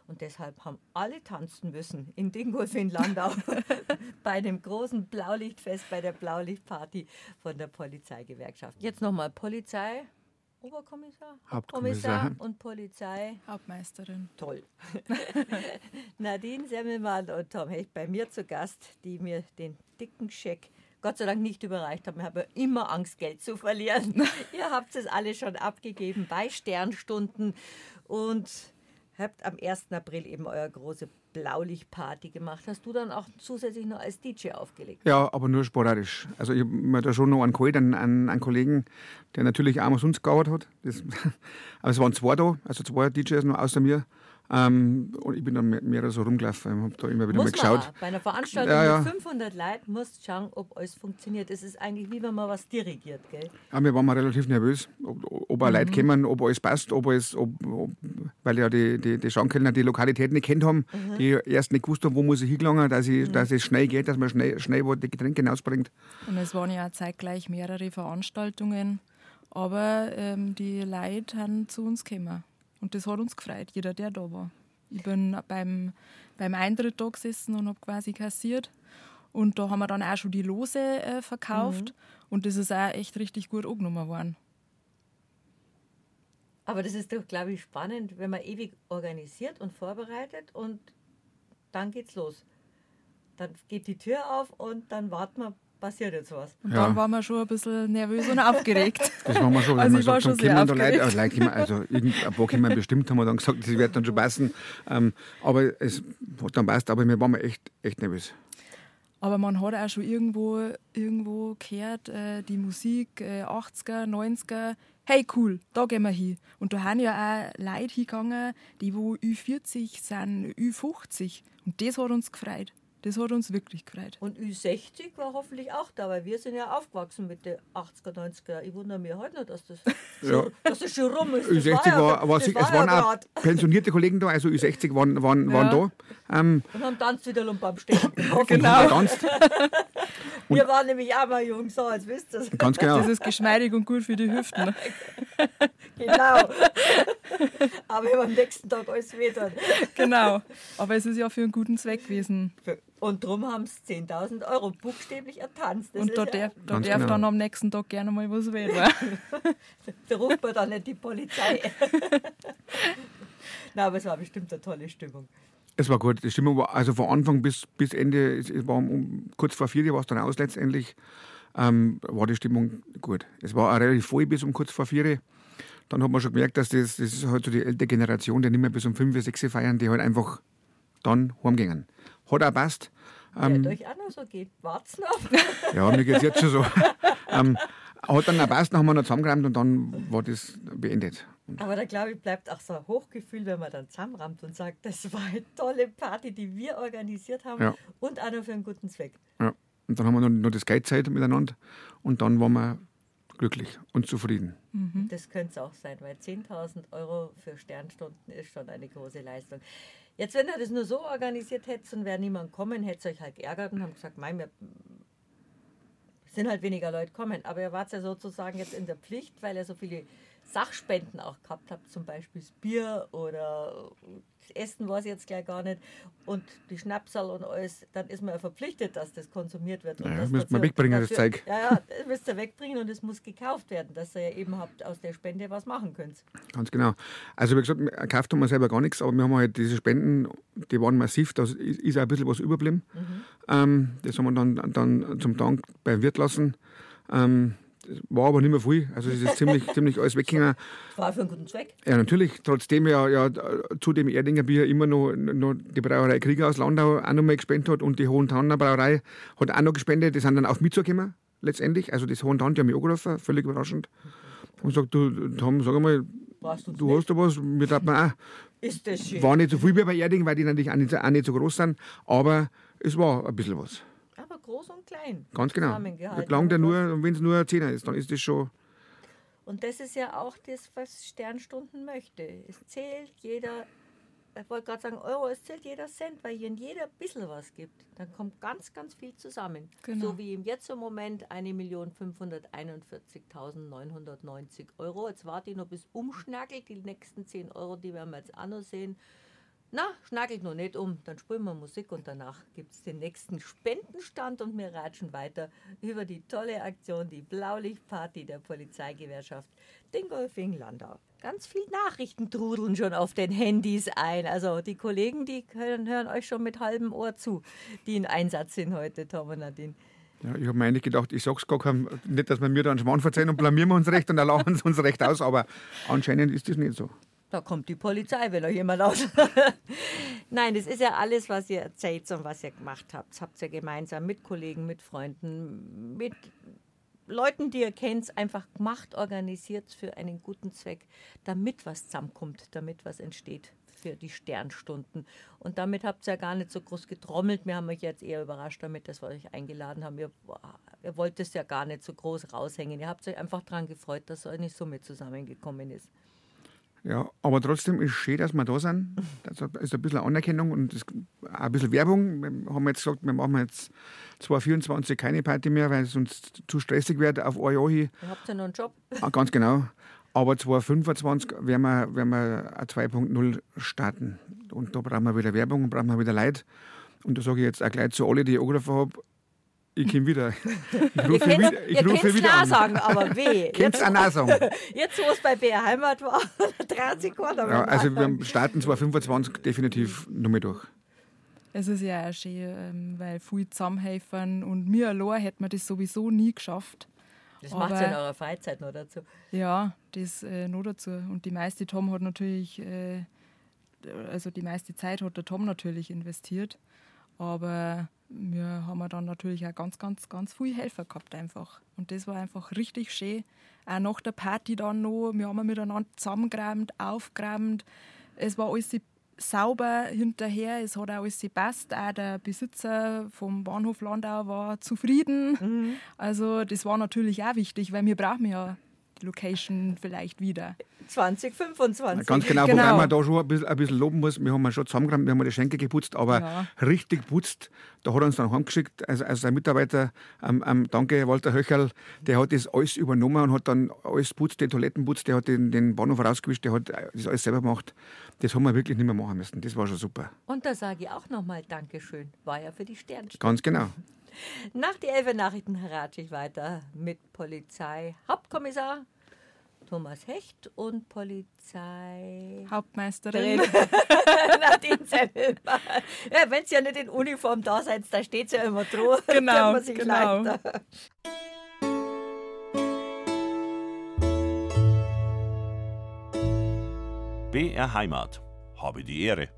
Und deshalb haben alle tanzen müssen in Dingolf in Landau bei dem großen Blaulichtfest, bei der Blaulichtparty von der Polizeigewerkschaft. Jetzt nochmal Polizei, Oberkommissar, Hauptkommissar. Hauptkommissar und Polizei. Hauptmeisterin. Toll. Nadine Semmelmann und Tom Hecht bei mir zu Gast, die mir den dicken Scheck Gott sei Dank nicht überreicht haben. Ich habe immer Angst, Geld zu verlieren. Ihr habt es alle schon abgegeben bei Sternstunden und habt am 1. April eben eure große Blaulichtparty gemacht. Hast du dann auch zusätzlich noch als DJ aufgelegt? Ja, aber nur sporadisch. Also ich habe mir da schon noch einen geholt, einen, einen, einen Kollegen, der natürlich auch mal sonst gearbeitet hat. Das, aber es waren zwei da, also zwei DJs noch außer mir. Ähm, und ich bin dann mehr, mehr so rumgelaufen und habe da immer wieder Muss mal geschaut. man auch. Bei einer Veranstaltung Ja, ja. mit 500 Leuten musst du schauen, ob alles funktioniert. Es ist eigentlich wie wenn man was dirigiert, gell? Ja, wir waren mal relativ nervös, ob, ob auch Leute kommen, ob alles passt, ob alles, ob, ob, weil ja die, die, die Schaunkellner die Lokalität nicht kennt haben, die erst nicht gewusst haben, wo muss ich hingelangen, dass, ich, dass es schnell geht, dass man schnell, schnell wo die Getränke hinausbringt. Und es waren ja auch zeitgleich mehrere Veranstaltungen. Aber ähm, die Leute haben zu uns gekommen. Und das hat uns gefreut, jeder, der da war. Ich bin beim, beim Eintritt da gesessen und habe quasi kassiert. Und da haben wir dann auch schon die Lose äh, verkauft. Und das ist auch echt richtig gut angenommen worden. Aber das ist doch, glaube ich, spannend, wenn man ewig organisiert und vorbereitet und dann geht's los. Dann geht die Tür auf und dann warten wir, passiert jetzt was. Und Ja. dann waren wir schon ein bisschen nervös und aufgeregt. Das machen wir schon, wenn Also man ich war sagt, schon sehr kommen da Leute, also, Leute also irgend- ein paar kommen bestimmt, haben wir dann gesagt, das wird dann schon passen. Ähm, aber es hat dann passt, aber wir waren echt, echt nervös. Aber man hat auch schon irgendwo, irgendwo gehört, äh, die Musik äh, 80er, 90er. Hey, cool, da gehen wir hin. Und da haben ja auch Leute hingegangen, die wo Ü40 sind, Ü50. Und das hat uns gefreut. Das hat uns wirklich gefreut. Und Ü60 war hoffentlich auch da, weil wir sind ja aufgewachsen mit den 80er, 90er. Ich wundere mich heute noch, dass das, Ja. schon, dass das schon rum ist. Das Ü60 ja- war, war, das es war waren ja auch pensionierte Kollegen da, also Ü60 waren, waren, waren da. Ähm, Und haben tanzt wieder Lump am Stehen. genau. Getanzt. Wir waren nämlich auch mal jung, so als wisst ihr Ganz genau. Das ist geschmeidig und gut für die Hüften. Genau. Aber haben am nächsten Tag alles wieder. genau. Aber es ist ja für einen guten Zweck gewesen. Und drum haben sie 10.000 Euro buchstäblich ertanzt. Das Und da ja, darf, da darf genau. dann am nächsten Tag gerne mal was werden. da ruft man dann nicht die Polizei. Na, aber es war bestimmt eine tolle Stimmung. Es war gut. Die Stimmung war also von Anfang bis, bis Ende, es es war um, um, kurz vor vier war es dann aus letztendlich, ähm, war die Stimmung gut. Es war auch relativ voll bis um kurz vor vier. Dann hat man schon gemerkt, dass das, das ist halt so die ältere Generation, die nicht mehr bis um fünf, sechs feiern, die halt einfach dann heimgingen. Hat auch passt. Ähm, Wer euch auch noch so geht, wart's noch. ja, mir geht es jetzt schon so. ähm, hat dann auch passt, dann haben wir noch zusammengeräumt und dann war das beendet. Aber da glaube ich, bleibt auch so ein Hochgefühl, wenn man dann zusammenrammt und sagt, das war eine tolle Party, die wir organisiert haben Ja. und auch noch für einen guten Zweck. Ja. Und dann haben wir noch, noch das Geizzeit miteinander und dann waren wir glücklich und zufrieden. Das könnte es auch sein, weil 10.000 Euro für Sternstunden ist schon eine große Leistung. Jetzt, wenn ihr das nur so organisiert hättet und wäre niemand kommen, hättet ihr euch halt geärgert und haben gesagt, mein, wir sind halt weniger Leute kommen. Aber ihr wart ja sozusagen jetzt in der Pflicht, weil ihr so viele Sachspenden auch gehabt habt, zum Beispiel das Bier oder Essen war es jetzt gleich gar nicht und die Schnapsal und alles, dann ist man ja verpflichtet, dass das konsumiert wird. Ja, das müsst man wegbringen, das dafür- Zeug. Ja, ja, das müsst ihr wegbringen und es muss gekauft werden, dass ihr ja eben habt aus der Spende was machen könnt. Ganz genau. Also wie gesagt, gekauft haben wir selber gar nichts, aber wir haben halt diese Spenden, die waren massiv, da ist, auch ein bisschen was überblieben. Ähm, das haben wir dann, dann zum Dank beim Wirt lassen. Ähm, das war aber nicht mehr viel, also es ist ziemlich, ziemlich alles weggegangen. War für einen guten Zweck. Ja, natürlich, trotzdem ja, ja zu dem Erdinger Bier immer noch, noch die Brauerei Krieger aus Landau auch noch mal gespendet hat und die Hohentauner Brauerei hat auch noch gespendet. Die sind dann auf mich zugekommen, letztendlich. Also das Hohentan, die haben mich angerufen, völlig überraschend. Und sagt, du, Tom, sag einmal, du hast da was, mir dachte man auch, Ist das schön. war nicht so viel bei Erding, weil die natürlich auch nicht, auch nicht so groß sind, aber es war ein bisschen was. Groß und klein. Ganz genau. zusammengehalten. Ja nur, wenn es nur ein Zehner ist, dann ist das schon, Und das ist ja auch das, was Sternstunden möchte. Es zählt jeder, ich wollte gerade sagen Euro, es zählt jeder Cent, weil hier jeder ein bisschen was gibt. Dann kommt ganz, ganz viel zusammen. Genau. So wie im jetzt im Moment 1.541.990 Euro. Jetzt warte ich noch bis umschnackelt. Die nächsten 10 Euro, die werden wir jetzt auch noch sehen. Na, schnackelt noch nicht um. Dann spielen wir Musik und danach gibt es den nächsten Spendenstand und wir ratschen weiter über die tolle Aktion, die Blaulichtparty der Polizeigewerkschaft Dingolfing-Landau. Ganz viel Nachrichten trudeln schon auf den Handys ein. Also die Kollegen, die hören, hören euch schon mit halbem Ohr zu, die in Einsatz sind heute, Tom und Nadine. ja, ich habe mir eigentlich gedacht, ich sag's gar keinem, nicht, dass wir mir da einen Schmarrn verzeihen und blamieren wir uns recht und sie uns recht aus, aber anscheinend ist das nicht so. Da kommt die Polizei, wenn euch jemand aus. Nein, das ist ja alles, was ihr erzählt und was ihr gemacht habt. Das habt ihr gemeinsam mit Kollegen, mit Freunden, mit Leuten, die ihr kennt, einfach gemacht, organisiert für einen guten Zweck, damit was zusammenkommt, damit was entsteht für die Sternstunden. Und damit habt ihr ja gar nicht so groß getrommelt. Wir haben euch jetzt eher überrascht damit, dass wir euch eingeladen haben. Ihr, ihr wollt es ja gar nicht so groß raushängen. Ihr habt euch einfach daran gefreut, dass so eine Summe zusammengekommen ist. Ja, aber trotzdem ist schön, dass wir da sind. Das ist ein bisschen Anerkennung und auch ein bisschen Werbung. Wir haben jetzt gesagt, wir machen jetzt 2024 keine Party mehr, weil es uns zu stressig wird auf ein Jahr hin. Ihr habt ja noch einen Job. Ah, Ganz genau. Aber 2025 werden wir, werden wir ein 2.0 starten. Und da brauchen wir wieder Werbung und brauchen wir wieder Leute. Und da sage ich jetzt auch gleich zu alle, die ich angerufen habe, ich komme wieder. Ich Ihr rufe könnt wieder, ich rufe es wieder klar an. sagen, aber weh. Könnt's Jetzt, auch nein sagen. jetzt, wo es bei BR Heimat war, dreht sich keiner mehr Ja, also Anfang. wir starten 2025 definitiv noch mal durch. Es ist ja auch schön, ähm, weil viele zusammenhelfen und mir allein hätten wir das sowieso nie geschafft. Das macht ihr in aber- eurer Freizeit noch dazu. Ja, das äh, noch dazu. Und die meiste Tom hat natürlich, äh, also die meiste Zeit hat der Tom natürlich investiert. Aber wir haben dann natürlich auch ganz, ganz, ganz viele Helfer gehabt einfach. Und das war einfach richtig schön. Auch nach der Party dann noch, wir haben miteinander zusammengeräumt, aufgeräumt. Es war alles sauber hinterher, es hat auch alles gepasst. Auch der Besitzer vom Bahnhof Landau war zufrieden. Also das war natürlich auch wichtig, weil wir brauchen ja Location vielleicht wieder. 2025. Ganz genau, Genau. wobei man da schon ein bisschen, ein bisschen loben muss. Wir haben ja schon zusammengeräumt, wir haben die Schenke geputzt, aber Ja. richtig geputzt, da hat er uns dann heimgeschickt. Also, also sein Mitarbeiter, ähm, ähm, danke Walter Höcherl, der hat das alles übernommen und hat dann alles putzt, die Toiletten putzt, der hat den, den Bahnhof rausgewischt, der hat das alles selber gemacht. Das haben wir wirklich nicht mehr machen müssen. Das war schon super. Und da sage ich auch nochmal Dankeschön. War ja für die Sternstunden. Ganz genau. Nach die Elfer Nachrichten ratsche ich weiter mit Polizei Hauptkommissar Thomas Hecht und Polizei Hauptmeisterin. Nadine Zennelmann. Ja, wenn ihr ja nicht in Uniform da seid, da steht ja immer drauf. Genau, Kann man sich genau. leichter. BR Heimat. Habe die Ehre.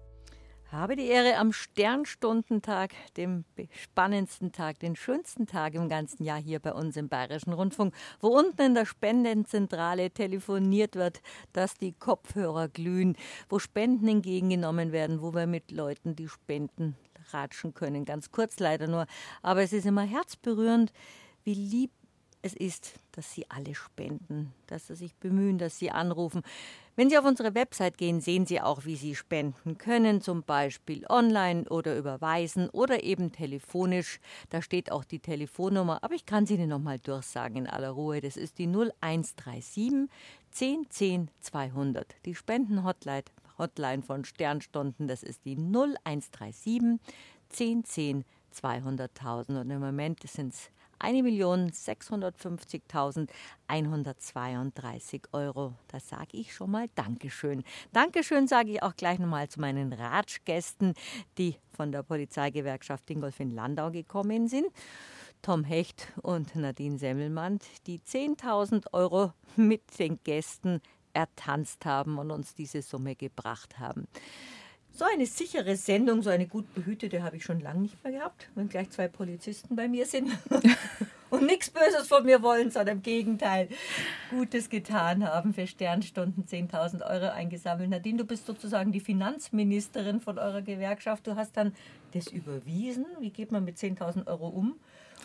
Habe die Ehre am Sternstundentag, dem spannendsten Tag, den schönsten Tag im ganzen Jahr hier bei uns im Bayerischen Rundfunk, wo unten in der Spendenzentrale telefoniert wird, dass die Kopfhörer glühen, wo Spenden entgegengenommen werden, wo wir mit Leuten, die spenden, ratschen können. Ganz kurz leider nur. Aber es ist immer herzberührend, wie lieb es ist, dass Sie alle spenden, dass Sie sich bemühen, dass Sie anrufen. Wenn Sie auf unsere Website gehen, sehen Sie auch, wie Sie spenden können, zum Beispiel online oder überweisen oder eben telefonisch. Da steht auch die Telefonnummer, aber ich kann sie Ihnen nochmal durchsagen in aller Ruhe. Das ist die 0137 10 10 200. Die Spendenhotline Hotline von Sternstunden, das ist die 0137 10 10 200.000. Und im Moment sind es 1.650.132 Euro. Da sage ich schon mal Dankeschön. Dankeschön sage ich auch gleich nochmal zu meinen Ratschgästen, die von der Polizeigewerkschaft Dingolfing Landau gekommen sind. Tom Hecht und Nadine Semmelmann, die 10.000 Euro mit den Gästen ertanzt haben und uns diese Summe gebracht haben. So eine sichere Sendung, so eine gut behütete habe ich schon lange nicht mehr gehabt, wenn gleich zwei Polizisten bei mir sind und nichts Böses von mir wollen, sondern im Gegenteil Gutes getan haben, für Sternstunden 10.000 Euro eingesammelt. Nadine, du bist sozusagen die Finanzministerin von eurer Gewerkschaft. Du hast dann das überwiesen. Wie geht man mit 10.000 Euro um?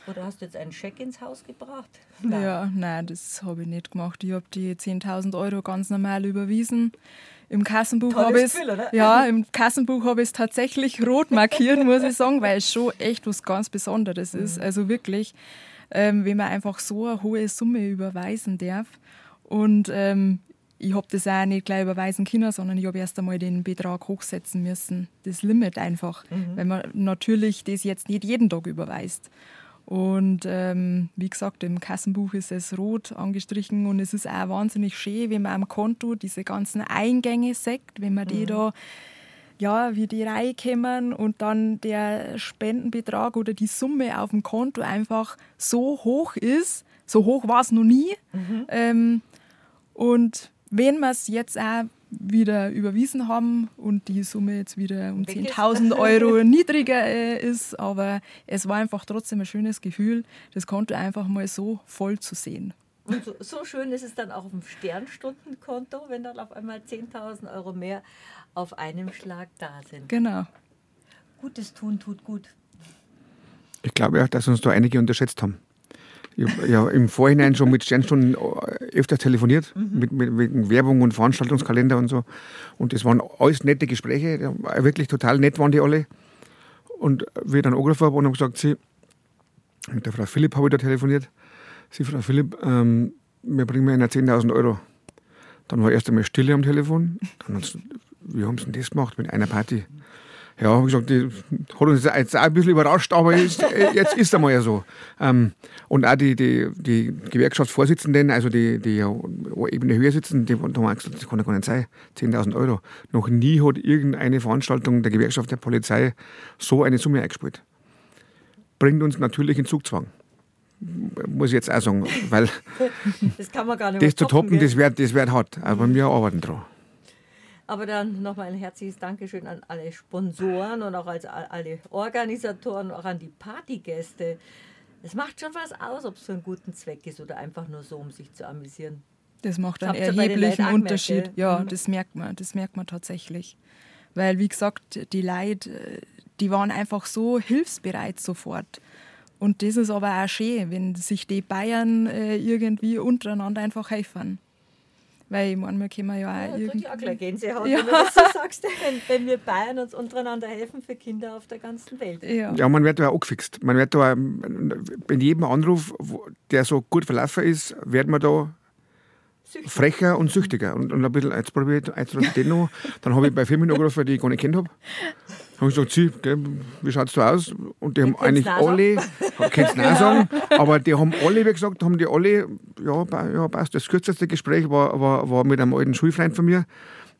Oder hast du jetzt einen Scheck ins Haus gebracht? Nein. Ja, nein, das habe ich nicht gemacht. Ich habe die 10.000 Euro ganz normal überwiesen. Im Kassenbuch habe ich ja, im Kassenbuch habe ich es tatsächlich rot markiert, muss ich sagen, weil es schon echt was ganz Besonderes ist. Mhm. Also wirklich, ähm, wenn man einfach so eine hohe Summe überweisen darf. Und ähm, ich habe das auch nicht gleich überweisen können, sondern ich habe erst einmal den Betrag hochsetzen müssen. Das Limit einfach, mhm. weil man natürlich das jetzt nicht jeden Tag überweist. Und ähm, wie gesagt, im Kassenbuch ist es rot angestrichen und es ist auch wahnsinnig schön, wenn man am Konto diese ganzen Eingänge sieht, wenn man die mhm. da, ja, wie die Reihe kommen und dann der Spendenbetrag oder die Summe auf dem Konto einfach so hoch ist. So hoch war es noch nie. Mhm. Ähm, und wenn man es jetzt auch wieder überwiesen haben und die Summe jetzt wieder um 10.000 Euro niedriger äh, ist. Aber es war einfach trotzdem ein schönes Gefühl, das Konto einfach mal so voll zu sehen. Und so, so schön ist es dann auch auf dem Sternstundenkonto, wenn dann auf einmal 10.000 Euro mehr auf einem Schlag da sind. Genau. Gutes tun tut gut. Ich glaube auch, dass uns da einige unterschätzt haben. Ich habe ja im Vorhinein schon mit Sternstunden öfter telefoniert, mhm. mit, mit, wegen Werbung und Veranstaltungskalender und so. Und das waren alles nette Gespräche, wirklich total nett waren die alle. Und wir dann angerufen haben und haben gesagt, sie, mit der Frau Philipp habe ich da telefoniert, sie, Frau Philipp, ähm, wir bringen mir einer 10.000 Euro. Dann war erst einmal Stille am Telefon. Dann wie haben sie denn das gemacht mit einer Party? Ja, habe gesagt, die hat uns jetzt auch ein bisschen überrascht, aber jetzt, jetzt ist es einmal ja so. Ähm, und auch die, die, die Gewerkschaftsvorsitzenden, also die, die Ebene höher sitzen, die, haben gesagt, das kann ja gar nicht sein, 10.000 Euro. Noch nie hat irgendeine Veranstaltung der Gewerkschaft der Polizei so eine Summe eingespielt. Bringt uns natürlich in Zugzwang muss ich jetzt auch sagen, weil das kann man gar nicht das zu toppen, das wird, das wird hart. Aber wir arbeiten dran. Aber dann nochmal ein herzliches Dankeschön an alle Sponsoren und auch als alle Organisatoren, auch an die Partygäste. Es macht schon was aus, ob es für einen guten Zweck ist oder einfach nur so, um sich zu amüsieren. Das macht einen erheblichen Unterschied. Ja, mhm. das merkt man, das merkt man tatsächlich. Weil, wie gesagt, die Leute, die waren einfach so hilfsbereit sofort. Und das ist aber auch schön, wenn sich die Bayern äh, irgendwie untereinander einfach helfen. Weil ich meine, wir können ja auch ja, irgendwie... auch gleich Gänsehaut, ja. wenn du das so sagst, wenn, wenn, wir Bayern uns untereinander helfen für Kinder auf der ganzen Welt. Ja, ja man wird da auch angefixt. Man wird da, bei jedem Anruf, der so gut verlaufen ist, wird man da Süchtig. frecher und süchtiger. Und, und ein bisschen, jetzt probiere ich, jetzt den noch. Dann habe ich bei Firmen angerufen, die ich gar nicht kennt habe habe ich gesagt, Sie, gell, wie schaut es da aus? Und die haben eigentlich alle, kann es nicht sagen, aber die haben alle, wie gesagt, haben die alle, ja, ja passt. Das kürzeste Gespräch war, war, war mit einem alten Schulfreund von mir,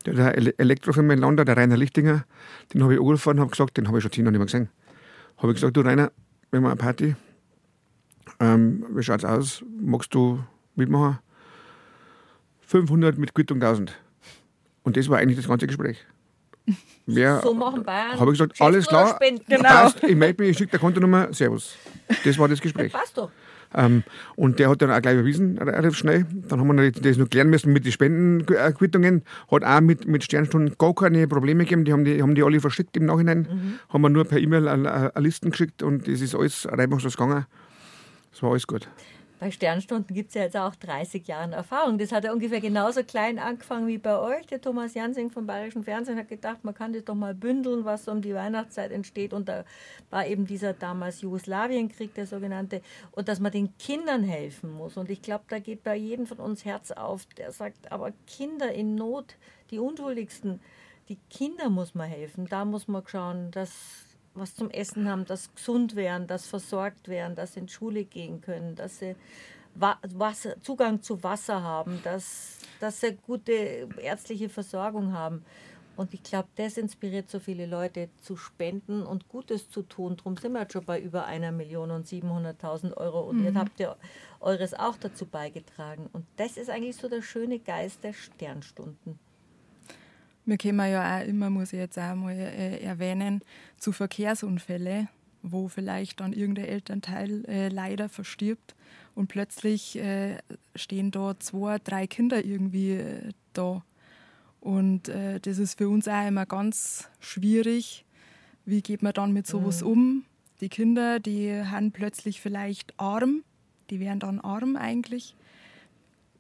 der Elektrofirma in London, der Rainer Lichtinger. Den habe ich angerufen und habe gesagt, den habe ich schon zehn Jahre nicht mehr gesehen. Habe ich gesagt, du Rainer, wir machen eine Party. Ähm, wie schaut es aus? Magst du mitmachen? 500 mit Quittung 1000. Und das war eigentlich das ganze Gespräch. Wer, So machen Bayern. Habe ich gesagt, alles klar. Genau. passt, ich melde mich, ich schicke der Kontonummer, servus. Das war das Gespräch. Passt doch. Ähm, und der hat dann auch gleich überwiesen, relativ schnell. Dann haben wir das noch klären müssen mit den Spendenquittungen. Hat auch mit, mit Sternstunden gar keine Probleme gegeben. Die haben die, haben die alle verschickt im Nachhinein. Haben wir nur per E-Mail eine, eine Listen geschickt und das ist alles reibungslos gegangen. Das war alles gut. Bei Sternstunden gibt es ja jetzt auch 30 Jahre Erfahrung. Das hat ja ungefähr genauso klein angefangen wie bei euch. Der Thomas Jansing vom Bayerischen Fernsehen hat gedacht, man kann das doch mal bündeln, was so um die Weihnachtszeit entsteht. Und da war eben dieser damals Jugoslawienkrieg, der sogenannte, und dass man den Kindern helfen muss. Und ich glaube, da geht bei jedem von uns Herz auf, der sagt, aber Kinder in Not, die Unschuldigsten, die Kinder muss man helfen. Da muss man schauen, dass was zum Essen haben, dass gesund werden, dass versorgt werden, dass sie in die Schule gehen können, dass sie Wa- Wasser, Zugang zu Wasser haben, dass, dass sie gute ärztliche Versorgung haben. Und ich glaube, das inspiriert so viele Leute zu spenden und Gutes zu tun. Darum sind wir jetzt schon bei über einer Million und 700.000 Euro. Und ihr habt ja eures auch dazu beigetragen. Und das ist eigentlich so der schöne Geist der Sternstunden. Wir kommen ja auch immer, muss ich jetzt auch mal äh, erwähnen, zu Verkehrsunfällen, wo vielleicht dann irgendein Elternteil äh, leider verstirbt und plötzlich äh, stehen da zwei, drei Kinder irgendwie äh, da. Und äh, das ist für uns auch immer ganz schwierig. Wie geht man dann mit sowas um? Die Kinder, die haben plötzlich vielleicht arm, die wären dann arm eigentlich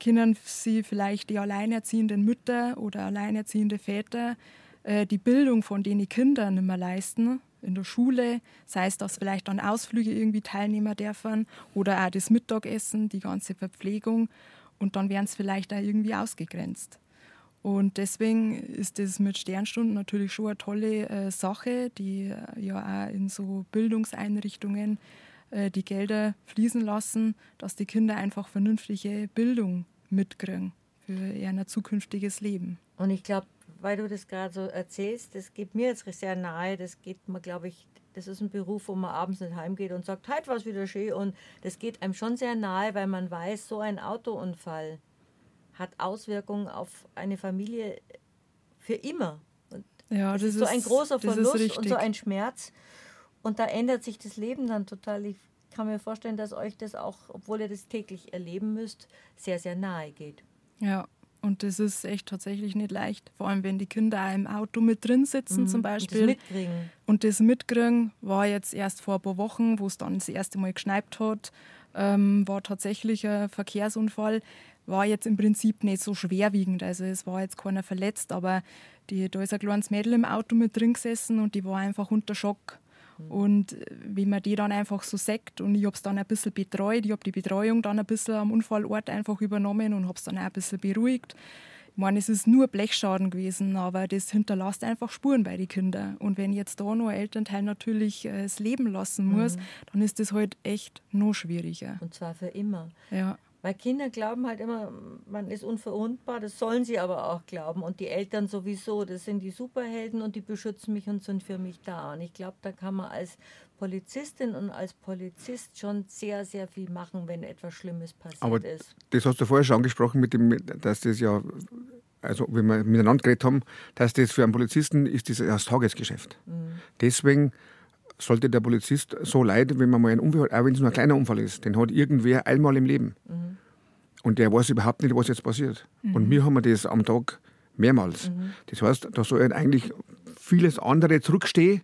können sie vielleicht die alleinerziehenden Mütter oder alleinerziehende Väter äh, die Bildung von den Kindern nicht mehr leisten in der Schule, sei es, dass vielleicht an Ausflüge irgendwie teilnehmen dürfen oder auch das Mittagessen, die ganze Verpflegung und dann werden sie vielleicht auch irgendwie ausgegrenzt. Und deswegen ist das mit Sternstunden natürlich schon eine tolle äh, Sache, die äh, ja auch in so Bildungseinrichtungen äh, die Gelder fließen lassen, dass die Kinder einfach vernünftige Bildung mitkriegen für ihr zukünftiges Leben. Und ich glaube, weil du das gerade so erzählst, das geht mir jetzt sehr nahe. Das geht mir, glaube ich, das ist ein Beruf, wo man abends nicht heimgeht und sagt, heute war es wieder schön. Und das geht einem schon sehr nahe, weil man weiß, so ein Autounfall hat Auswirkungen auf eine Familie für immer. Und Ja, das, ist so ein großer das Verlust und so ein Schmerz. Und da ändert sich das Leben dann total. Ich kann mir vorstellen, dass euch das auch, obwohl ihr das täglich erleben müsst, sehr, sehr nahe geht. Ja, und das ist echt tatsächlich nicht leicht. Vor allem, wenn die Kinder auch im Auto mit drin sitzen, zum Mhm. Und das Beispiel. mitkriegen. Und das mitkriegen war jetzt erst vor ein paar Wochen, wo es dann das erste Mal geschneit hat, ähm, war tatsächlich ein Verkehrsunfall. War jetzt im Prinzip nicht so schwerwiegend. Also es war jetzt keiner verletzt, aber die, da ist ein kleines Mädel im Auto mit drin gesessen und die war einfach unter Schock. Und äh, wie man die dann einfach so sagt und ich habe es dann ein bisschen betreut, ich habe die Betreuung dann ein bisschen am Unfallort einfach übernommen und habe es dann auch ein bisschen beruhigt. Ich meine, es ist nur Blechschaden gewesen, aber das hinterlässt einfach Spuren bei den Kindern. Und wenn jetzt da noch ein Elternteil natürlich äh, das Leben lassen muss, dann ist das halt echt noch schwieriger. Und zwar für immer. Ja, Weil Kinder glauben halt immer, man ist unverwundbar, das sollen sie aber auch glauben. Und die Eltern sowieso, das sind die Superhelden und die beschützen mich und sind für mich da. Und ich glaube, da kann man als Polizistin und als Polizist schon sehr, sehr viel machen, wenn etwas Schlimmes passiert Aber ist. das hast du vorher schon angesprochen, mit dem, dass das ja, also wenn wir miteinander geredet haben, dass das für einen Polizisten ist das das Tagesgeschäft. Deswegen sollte der Polizist so leiden, wenn man mal einen Unfall hat, auch wenn es nur ein kleiner Unfall ist, den hat irgendwer einmal im Leben. Und der weiß überhaupt nicht, was jetzt passiert. Und wir haben das am Tag mehrmals. Das heißt, da soll eigentlich vieles andere zurückstehen,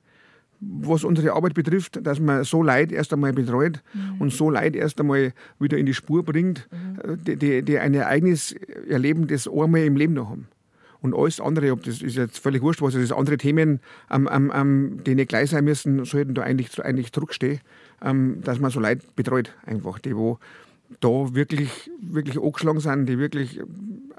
was unsere Arbeit betrifft, dass man so Leid erst einmal betreut und so Leid erst einmal wieder in die Spur bringt, äh, die, die, die ein Ereignis erleben, das einmal im Leben noch haben. Und alles andere, ob das ist jetzt völlig wurscht, was es ist, andere Themen, ähm, ähm, die nicht gleich sein müssen, sollten da eigentlich, eigentlich zurückstehen, ähm, dass man so Leid betreut, einfach, die wo da wirklich, wirklich angeschlagen sind, die wirklich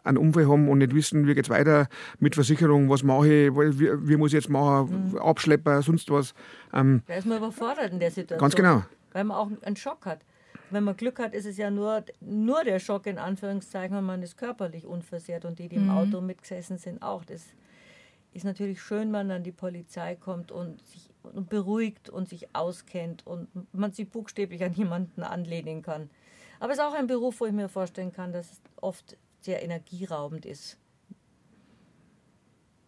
einen Unfall haben und nicht wissen, wie geht es weiter mit Versicherung, was mache ich, wie, wie muss ich jetzt machen, Abschlepper, sonst was. Ähm, Da ist man überfordert in der Situation. Ganz genau. Weil man auch einen Schock hat. Wenn man Glück hat, ist es ja nur, nur der Schock in Anführungszeichen, wenn man ist körperlich unversehrt und die, die im Auto mitgesessen sind, auch. Das ist natürlich schön, wenn dann die Polizei kommt und sich und beruhigt und sich auskennt und man sich buchstäblich an jemanden anlehnen kann. Aber es ist auch ein Beruf, wo ich mir vorstellen kann, dass es oft sehr energieraubend ist.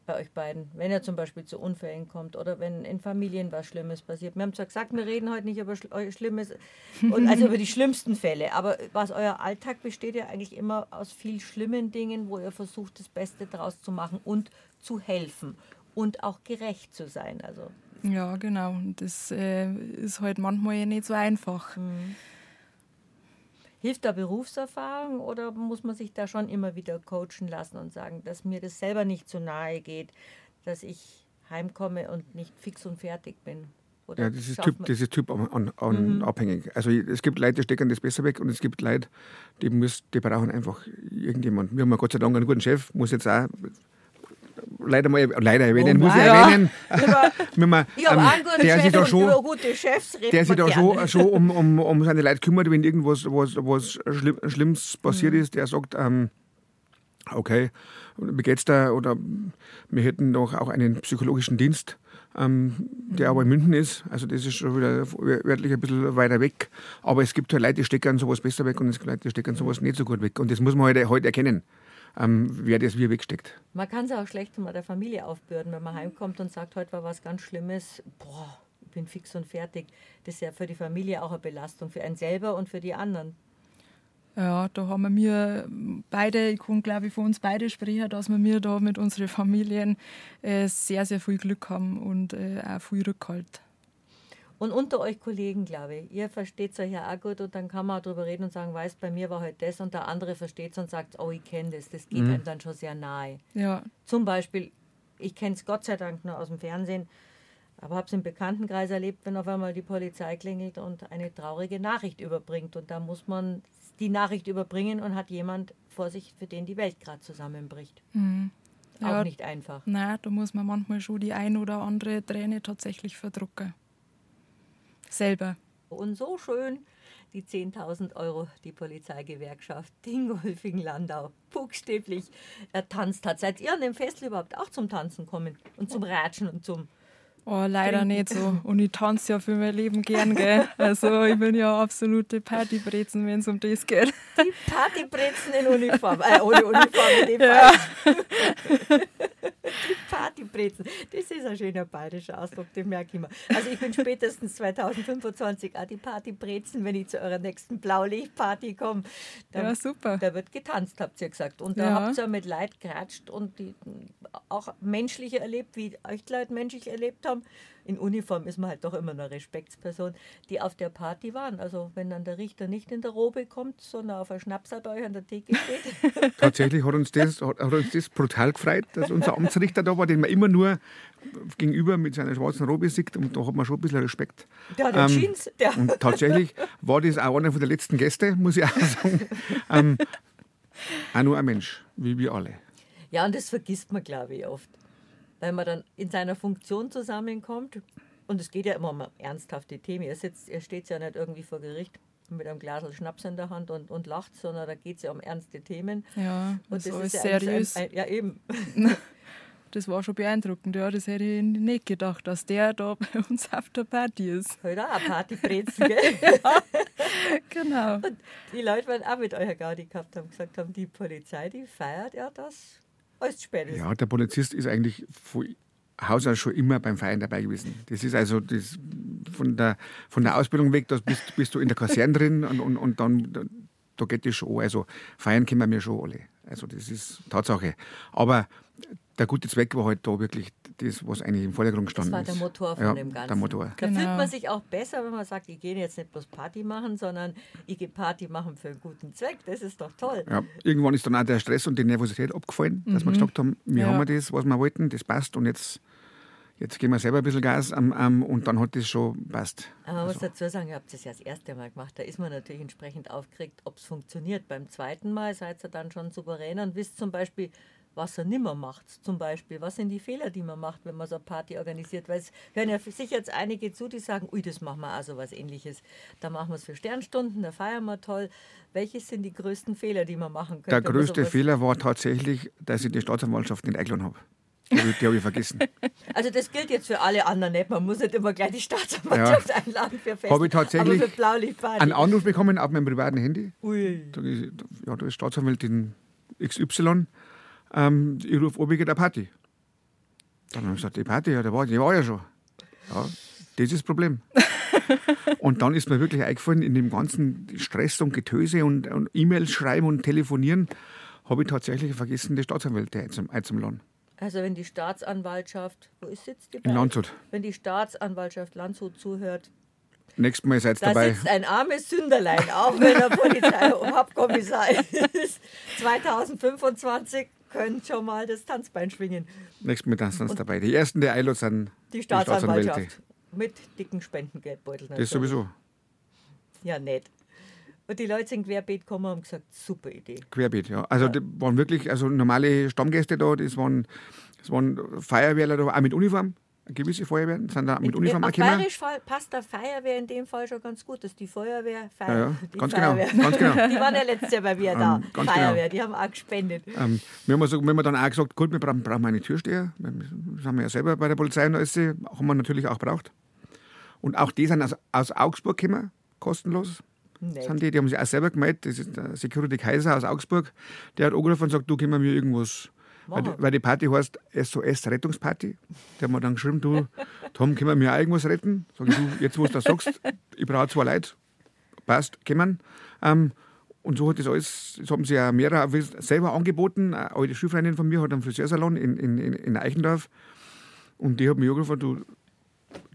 Bei euch beiden, wenn er zum Beispiel zu Unfällen kommt oder wenn in Familien was Schlimmes passiert? Wir haben zwar gesagt, wir reden heute nicht über Schlimmes, und also über die schlimmsten Fälle, aber was euer Alltag besteht ja eigentlich immer aus viel schlimmen Dingen, wo ihr versucht, das Beste daraus zu machen und zu helfen und auch gerecht zu sein. Also ja, genau. Und das äh, ist halt manchmal ja nicht so einfach. Mhm. Hilft da Berufserfahrung oder muss man sich da schon immer wieder coachen lassen und sagen, dass mir das selber nicht zu nahe geht, dass ich heimkomme und nicht fix und fertig bin? Oder ja, das ist typ, das ist typ an, an mhm. abhängig. Also es gibt Leute, die stecken das besser weg und es gibt Leute, die, müssen, die brauchen einfach irgendjemanden. Wir haben ja Gott sei Dank einen guten Chef, muss jetzt auch leider mal leider erwähnen, oh, muss ich erwähnen. Ja. ich habe ähm, der sich da schon, Chefs Der sich da schon, schon um, um, um seine Leute kümmert, wenn irgendwas was, was Schlimm, Schlimmes passiert mhm. ist. Der sagt, ähm, okay, wie geht's da? Oder wir hätten doch auch einen psychologischen Dienst. Ähm, der aber in München ist. Also das ist schon wieder örtlich ein bisschen weiter weg. Aber es gibt halt Leute, die stecken sowas besser weg und es gibt Leute, die stecken sowas nicht so gut weg. Und das muss man heute halt, halt erkennen ähm, wer das wie wegsteckt. Man kann es auch schlecht mal der Familie aufbürden, wenn man heimkommt und sagt, heute war was ganz Schlimmes. Boah, ich bin fix und fertig. Das ist ja für die Familie auch eine Belastung, für einen selber und für die anderen. Ja, da haben wir beide, ich kann glaube ich für uns beide sprechen, dass wir da mit unseren Familien äh, sehr, sehr viel Glück haben und äh, auch viel Rückhalt. Und unter euch Kollegen, glaube ich, ihr versteht euch ja auch gut und dann kann man auch darüber reden und sagen, weißt, bei mir war halt das und der andere versteht es und sagt, oh, ich kenne das. Das geht mhm. einem dann schon sehr nahe. Ja. Zum Beispiel, ich kenne es Gott sei Dank nur aus dem Fernsehen, aber habe es im Bekanntenkreis erlebt, wenn auf einmal die Polizei klingelt und eine traurige Nachricht überbringt. Und da muss man die Nachricht überbringen und hat jemand vor sich, für den die Welt gerade zusammenbricht. Mhm. Auch ja, nicht einfach. Nein, da muss man manchmal schon die ein oder andere Träne tatsächlich verdrucken selber. Und so schön die 10.000 Euro, die Polizeigewerkschaft Dingolfing-Landau, buchstäblich er tanzt hat. Seid ihr an dem Fest überhaupt auch zum Tanzen kommen und zum Ratschen und zum Oh, leider Trinken. nicht so. Und ich tanze ja für mein Leben gern, gell? Also ich bin ja absolute Partybrezen, wenn es um das geht. Die Partybrezen in Uniform, äh, ohne Uniform in dem ja. Die Partybrezen, das ist ein schöner bayerischer Ausdruck, den merke ich mir. Also ich bin spätestens 2025 auch die Partybrezen, wenn ich zu eurer nächsten Blaulichtparty komme. Ja, super. Da wird getanzt, habt ihr gesagt. Und da ja. habt ihr mit Leid geratscht und die auch menschliche erlebt, wie euch Leute menschlich erlebt haben. In Uniform ist man halt doch immer eine Respektsperson, die auf der Party waren. Also wenn dann der Richter nicht in der Robe kommt, sondern auf ein Schnapsal bei euch an der Theke steht. Tatsächlich hat uns, das, hat, uns das brutal gefreut, dass unser Amtsrichter da war, den man immer nur gegenüber mit seiner schwarzen Robe sieht und da hat man schon ein bisschen Respekt. Der hat ähm, Jeans. Der. Und tatsächlich war das auch einer von den letzten Gästen, muss ich auch sagen. ähm, auch nur ein Mensch, wie wir alle. Ja, und das vergisst man, glaube ich, oft. Weil man dann in seiner Funktion zusammenkommt. Und es geht ja immer um ernsthafte Themen. Er, sitzt, er steht ja nicht irgendwie vor Gericht mit einem Glas Schnaps in der Hand und, und lacht, sondern da geht es ja um ernste Themen. Ja, und das, das ist ja seriös. Ein, ein, ja, eben. das war schon beeindruckend. Ja, das hätte ich nicht gedacht, dass der da bei uns auf der Party ist. Heute halt auch eine Partybrezen, gell? ja, genau. Und die Leute waren auch mit eurer Gaudi gehabt haben, gesagt haben, die Polizei, die feiert ja das spätestens. Ja, der Polizist ist eigentlich von Haus aus schon immer beim Feiern dabei gewesen. Das ist also das von, der, von der Ausbildung weg, da bist, bist du in der Kaserne drin und, und, und dann da geht das schon. Also feiern können wir schon alle. Also das ist Tatsache. Aber der gute Zweck war halt da wirklich das, was eigentlich im Vordergrund gestanden ist. Das war der Motor von ja, dem Ganzen. Der Motor. Da genau. fühlt man sich auch besser, wenn man sagt, ich gehe jetzt nicht bloß Party machen, sondern ich gehe Party machen für einen guten Zweck. Das ist doch toll. Ja, irgendwann ist dann auch der Stress und die Nervosität abgefallen, mhm. dass wir gesagt haben, wir ja. haben das, was wir wollten, das passt und jetzt jetzt geben wir selber ein bisschen Gas um, um, und dann hat das schon passt. Aber man also. muss dazu sagen, ihr habt das ja das erste Mal gemacht. Da ist man natürlich entsprechend aufgeregt, ob es funktioniert. Beim zweiten Mal seid ihr dann schon souverän und wisst zum Beispiel, was er nimmer macht, zum Beispiel. Was sind die Fehler, die man macht, wenn man so eine Party organisiert? Weil es hören ja sicher jetzt einige zu, die sagen, ui, das machen wir auch so was ähnliches. Da machen wir es für Sternstunden, da feiern wir toll. Welche sind die größten Fehler, die man machen könnte? Der größte Fehler war tatsächlich, dass ich die Staatsanwaltschaft nicht eingeladen habe. Die, habe ich vergessen. Also das gilt jetzt für alle anderen nicht. Man muss nicht immer gleich die Staatsanwaltschaft ja. einladen für Fest. Habe ich tatsächlich einen Anruf bekommen auf meinem privaten Handy. Ui. Da ist, ja, da ist Staatsanwältin XY. Ähm, ich rufe ob ich der Party. Dann haben wir gesagt, die Party, ja, die war, die war ja schon. Ja, das ist das Problem. und dann ist mir wirklich eingefallen, in dem ganzen Stress und Getöse und, und E-Mails schreiben und telefonieren, habe ich tatsächlich vergessen, die Staatsanwälte einzuladen. Also wenn die Staatsanwaltschaft, wo ist jetzt die? In Landshut. Wenn die Staatsanwaltschaft Landshut zuhört, Nächstes Mal seid ihr da dabei. sitzt ein armes Sünderlein, auch wenn er Polizeihauptkommissar ist. 2025 können schon mal das Tanzbein schwingen. Nächstes Mal sind sie dabei. Die ersten, die einladen, sind Die. Staatsanwaltschaft. Mit dicken Spendengeldbeuteln. Das sowieso. Ja, nett. Und die Leute sind querbeet gekommen und haben gesagt, super Idee. Querbeet, ja. Also die waren wirklich also normale Stammgäste da, das waren, das waren Feuerwehrler da, auch mit Uniform. Gewisse Feuerwehren sind da mit Uniform auch Auf. Bayerisch passt der Feuerwehr in dem Fall schon ganz gut. Das ist die Feuerwehr. Feuer, Ja, ja, die ganz Feuerwehr. genau, ganz genau. Die waren ja letztes Jahr bei mir da. Ähm, ganz Feuerwehr, genau. die haben auch gespendet. Ähm, wir, haben also, wir haben dann auch gesagt, gut, wir brauchen, brauchen eine Türsteher. Das haben wir ja selber bei der Polizei und alles, haben wir natürlich auch braucht. Und auch die sind aus, aus Augsburg gekommen, kostenlos. Sind die, die haben sich auch selber gemeldet. Das ist der Security Kaiser aus Augsburg. Der hat angerufen und gesagt, du, können wir mir irgendwas. Weil, die- weil die Party heißt SOS Rettungsparty. Der hat mir dann geschrieben, du, Tom, können wir mir auch irgendwas retten? Sag ich, du, jetzt wo du das sagst, ich brauche zwei Leute. Passt, kommen. Ähm, und so hat das alles, das haben sie ja mehrere selber angeboten. Eine alte Schulfreundin von mir hat einen Friseursalon in, in, in, in Eichendorf. Und die hat mich angerufen, du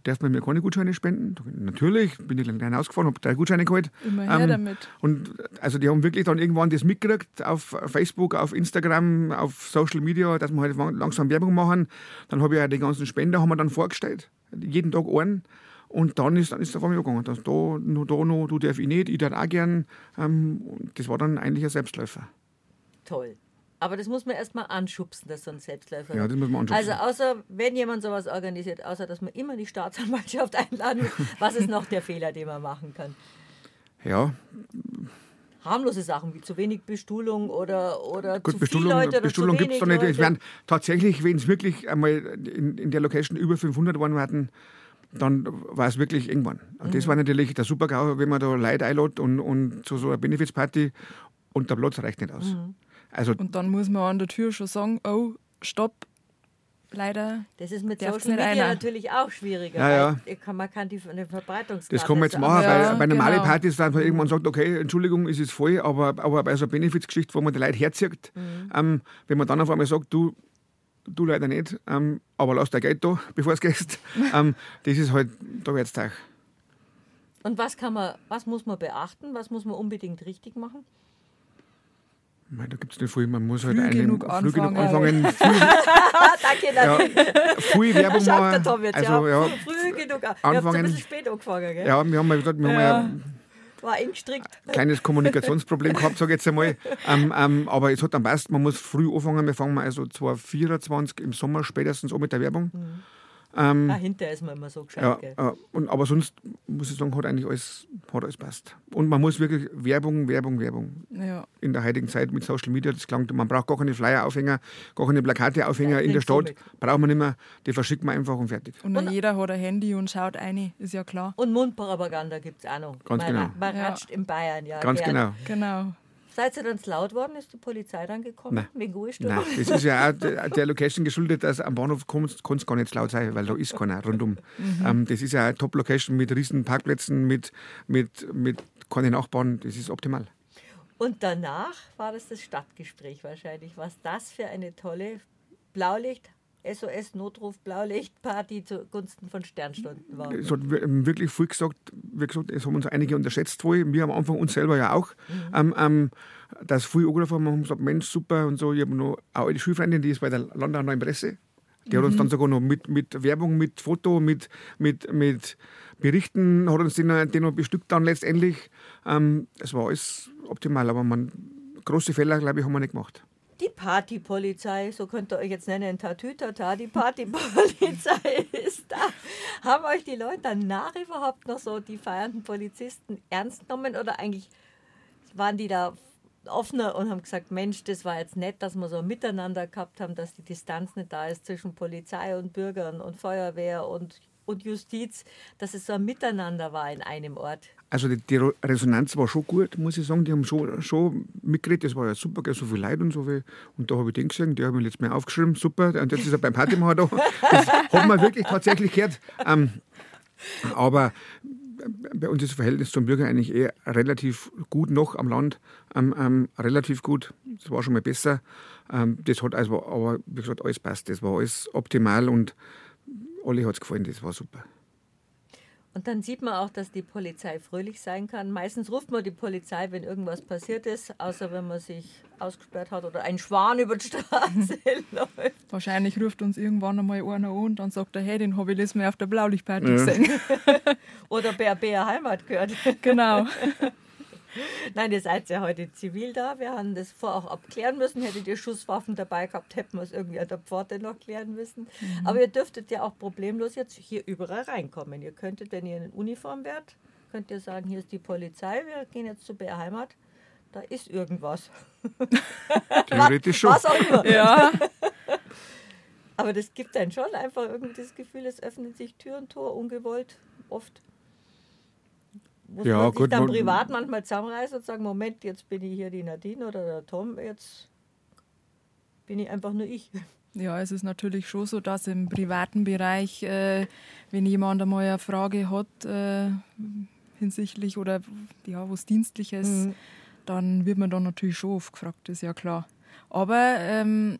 darfst mir keine Gutscheine spenden? Natürlich, bin ich klein ausgefahren, habe drei Gutscheine geholt. Immer her Ähm, damit. Und also die haben wirklich dann irgendwann das mitgekriegt auf Facebook, auf Instagram, auf Social Media, dass wir halt langsam Werbung machen. Dann habe ich ja die ganzen Spender haben wir dann vorgestellt, jeden Tag einen. Und dann ist, dann ist es auf einmal gegangen. Das da, noch da noch, du darf ich nicht, ich darf auch gern. Ähm, und das war dann eigentlich ein Selbstläufer. Toll. Aber das muss man erstmal anschubsen, dass so ein Selbstläufer Ja, das muss man anschubsen. Also außer, wenn jemand sowas organisiert, außer dass man immer die Staatsanwaltschaft einladen muss, was ist noch der Fehler, den man machen kann? Ja, Harmlose Sachen wie zu wenig Bestuhlung oder, oder gut, zu Bestuhlung, viele Leute oder Bestuhlung zu gibt es wenig da nicht. Es werden tatsächlich, wenn es wirklich einmal in, in der Location über 500 waren, hatten, dann war es wirklich irgendwann. Und Mhm. das war natürlich der Super-GAU, wenn man da Leute einlädt und, und zu so einer Benefizparty und der Platz reicht nicht aus. Mhm. Also Und dann muss man an der Tür schon sagen, oh, stopp. Leider. Das ist mit Social Media einer. natürlich auch schwieriger. Ja, ja. man kann die eine Verbreitungsgrad das kann man jetzt machen. Ja, bei, bei normalen genau. Partys, dass man irgendwann sagt, okay, Entschuldigung, ist es voll, aber, aber bei so einer Benefizgeschichte, wo man die Leute herzieht, Mhm. ähm, wenn man dann auf einmal sagt, du, du leider nicht, ähm, aber lass dein Geld da, bevor du gehst, ähm, das ist halt, da wird's Tag. Und was kann man, was muss man beachten? Was muss man unbedingt richtig machen? Da gibt es nicht viel, man muss halt Früh einen- genug früh genug anfangen. anfangen, Ah, danke, ja, danke. viel Werbung Schaut der machen. Tom jetzt, Also, ja. ja, Früh genug. an. Ihr habt ein Anfangen. bisschen spät angefangen, gell? ja, wir haben ja gesagt, wir haben ja ein War eng gestrickt. kleines Kommunikationsproblem gehabt, sage ich jetzt einmal. Ähm, ähm, aber es hat dann passt, man muss früh anfangen. Wir fangen mal also 2024 im Sommer spätestens an mit der Werbung. Ähm, Dahinter ist man immer so gescheit, Ja, gell? äh, und, aber sonst muss ich sagen, hat eigentlich alles, hat alles passt. Und man muss wirklich Werbung, Werbung, Werbung. Ja. In der heutigen Zeit mit Social Media, das klangt, man braucht gar keine Flyer-Aufhänger, gar keine Plakate-Aufhänger Ja, in der Stadt. Braucht man nicht mehr. Die verschickt man einfach und fertig. Und, Und- jeder hat ein Handy und schaut rein, ist ja klar. Und Mundpropaganda gibt es auch noch. Ganz man, genau. Man Ja. ratscht in Bayern, ja. Ganz gern. genau. Genau. Seid ihr dann laut worden? Ist die Polizei dann gekommen? Nein. Wegen Ruhestörung? Nein, das ist ja auch der, Location geschuldet, dass am Bahnhof kann es gar nicht laut sein, weil da ist keiner rundum. Ähm, das ist ja eine Top-Location mit riesen Parkplätzen, mit, mit, mit keine Nachbarn, das ist optimal. Und danach war das das Stadtgespräch wahrscheinlich. Was das für eine tolle Blaulicht, SOS-Notruf Blaulichtparty zugunsten von Sternstunden war. Es hat wir- wirklich viel gesagt, wie gesagt, es haben uns einige unterschätzt wohl, wir am Anfang uns selber ja auch, ähm, ähm, dass viel angerufen haben und gesagt, Mensch, super und so. Ich habe noch eine alte Schulfreundin, die ist bei der Landau Neuen Presse. Die hat uns dann sogar noch mit, mit Werbung, mit Foto, mit, mit, mit Berichten, hat uns noch, die noch bestückt dann letztendlich. Ähm, es war alles optimal, aber man, große Fehler, glaube ich, haben wir nicht gemacht. Partypolizei, so könnt ihr euch jetzt nennen, Tatütata, die Partypolizei ist da. Haben euch die Leute danach überhaupt noch so die feiernden Polizisten ernst genommen oder eigentlich waren die da offener und haben gesagt, Mensch, das war jetzt nett, dass wir so ein Miteinander gehabt haben, dass die Distanz nicht da ist zwischen Polizei und Bürgern und Feuerwehr und, und Justiz, dass es so ein Miteinander war in einem Ort. Also die, die, Resonanz war schon gut, muss ich sagen. Die haben schon, schon mitgeredet, das war ja super, gell, so viel Leute und so viel. Und da habe ich den gesehen, der hat mir letztes Mal aufgeschrieben, super. Und jetzt ist er beim Partymacher da. Das hat man wirklich tatsächlich gehört. Ähm, aber bei uns ist das Verhältnis zum Bürger eigentlich eher relativ gut noch am Land. Ähm, ähm, relativ gut. Das war schon mal besser. Ähm, das hat also, aber wie gesagt, alles passt. Das war alles optimal und alle hat es gefallen. Das war super. Und dann sieht man auch, dass die Polizei fröhlich sein kann. Meistens ruft man die Polizei, wenn irgendwas passiert ist, außer wenn man sich ausgesperrt hat oder ein Schwan über die Straße läuft. Wahrscheinlich ruft uns irgendwann einmal einer an und dann sagt er, hey, den habe ich letztes Mal auf der Blaulichtparty ja. gesehen. oder Bär Bär Heimat gehört. Genau. Nein, ihr seid ja heute zivil da. Wir haben das vorher auch abklären müssen. Hättet ihr Schusswaffen dabei gehabt, hätten wir es irgendwie an der Pforte noch klären müssen. Mhm. Aber ihr dürftet ja auch problemlos jetzt hier überall reinkommen. Ihr könntet, wenn ihr in Uniform wärt, könnt ihr sagen, hier ist die Polizei, wir gehen jetzt zu Bär Heimat. Da ist irgendwas. Theoretisch schon. Was auch immer. Ja. Aber das gibt dann schon einfach irgendwie das Gefühl, es öffnen sich Tür und Tor ungewollt oft muss ja, man sich gut, dann privat manchmal zusammenreißen und sagen, Moment, jetzt bin ich hier die Nadine oder der Tom, jetzt bin ich einfach nur ich. Ja, es ist natürlich schon so, dass im privaten Bereich, äh, wenn jemand einmal eine Frage hat äh, hinsichtlich oder ja, was Dienstliches, mhm. dann wird man dann natürlich schon oft gefragt, ist ja klar. Aber ähm,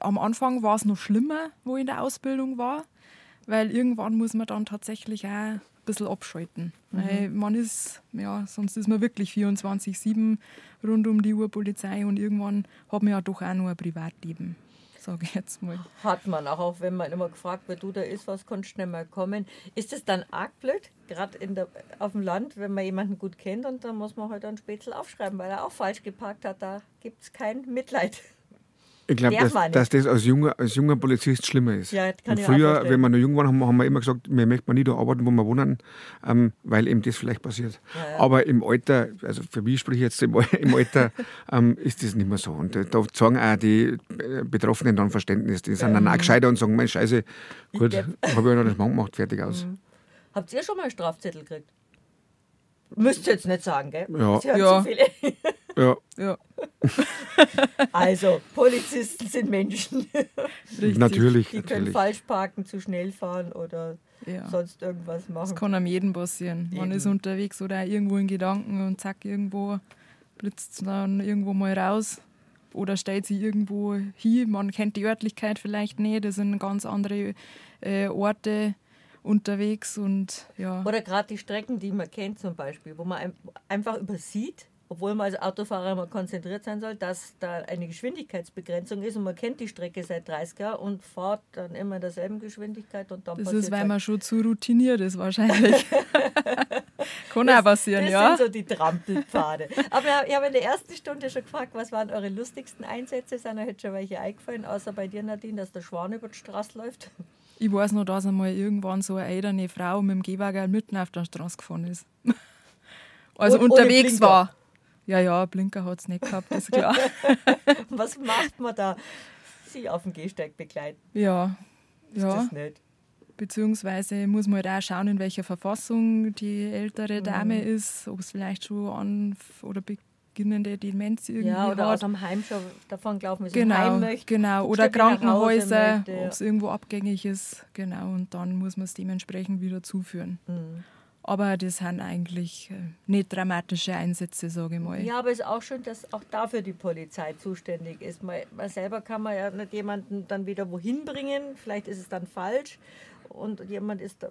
am Anfang war es noch schlimmer, wo ich in der Ausbildung war, weil irgendwann muss man dann tatsächlich auch bisschen abschalten. Mhm. Weil man ist, ja, sonst ist man wirklich 24-7 rund um die Uhr Polizei und irgendwann hat man ja doch auch nur ein Privatleben. Sage ich jetzt mal. Hat man auch, auch wenn man immer gefragt wird, du da ist was, kannst schnell mal kommen. Ist das dann arg blöd, gerade auf dem Land, wenn man jemanden gut kennt und dann muss man halt ein Spätzle aufschreiben, weil er auch falsch geparkt hat, da gibt es kein Mitleid. Ich glaube, dass, dass, das als junger, als junger Polizist schlimmer ist. Ja, und früher, wenn wir noch jung waren, haben, haben wir immer gesagt, wir möchten nie da arbeiten, wo wir wohnen, ähm, weil eben das vielleicht passiert. Ja. Aber im Alter, also für mich spreche ich jetzt im, im Alter, ähm, ist das nicht mehr so. Und da sagen auch die äh, Betroffenen dann Verständnis. Die sind dann auch gescheiter und sagen, mein Scheiße, gut, habe ich ja noch das Mann gemacht, fertig aus. Mhm. Habt ihr schon mal einen Strafzettel gekriegt? Müsst ihr jetzt nicht sagen, gell? Ja. ja. Ja. ja. Also, Polizisten sind Menschen. Richtig. Natürlich. Die können natürlich. falsch parken, zu schnell fahren oder ja. sonst irgendwas machen. Das kann am jeden passieren. Man ist unterwegs oder irgendwo in Gedanken und zack, irgendwo blitzt dann irgendwo mal raus oder stellt sich irgendwo hin. Man kennt die Örtlichkeit vielleicht nicht, das sind ganz andere äh, Orte unterwegs und ja. Oder gerade die Strecken, die man kennt zum Beispiel, wo man einfach übersieht, obwohl man als Autofahrer immer konzentriert sein soll, dass da eine Geschwindigkeitsbegrenzung ist und man kennt die Strecke seit 30 Jahren und fährt dann immer in derselben Geschwindigkeit und dann Das ist, weil halt man schon zu routiniert ist wahrscheinlich. Kann das, auch passieren, das ja. Das sind so die Trampelpfade. Aber ich habe in der ersten Stunde schon gefragt, was waren eure lustigsten Einsätze? Sind euch schon welche eingefallen, außer bei dir, Nadine, dass der Schwan über die Straße läuft? Ich weiß noch, dass einmal irgendwann so eine ältere Frau mit dem Gehwagen mitten auf der Straße gefahren ist. Also und, unterwegs war. Ja, ja, Blinker hat es nicht gehabt, ist klar. Was macht man da? Sie auf dem Gehsteig begleiten? Ja. Ist ja. das nicht? Beziehungsweise muss man halt auch schauen, in welcher Verfassung die ältere Dame mhm. ist, ob es vielleicht schon an oder beginnende Demenz irgendwie ja, oder hat. aus dem Heim schon davon gelaufen ist genau, heim möchte. Genau, oder Krankenhäuser, ob es irgendwo abgängig ist. Genau, und dann muss man es dementsprechend wieder zuführen. Mhm. Aber das sind eigentlich äh, nicht dramatische Einsätze, sage ich mal. Ja, aber es ist auch schön, dass auch dafür die Polizei zuständig ist. Man, man selber kann man ja nicht jemanden dann wieder wohin bringen. Vielleicht ist es dann falsch. Und jemand ist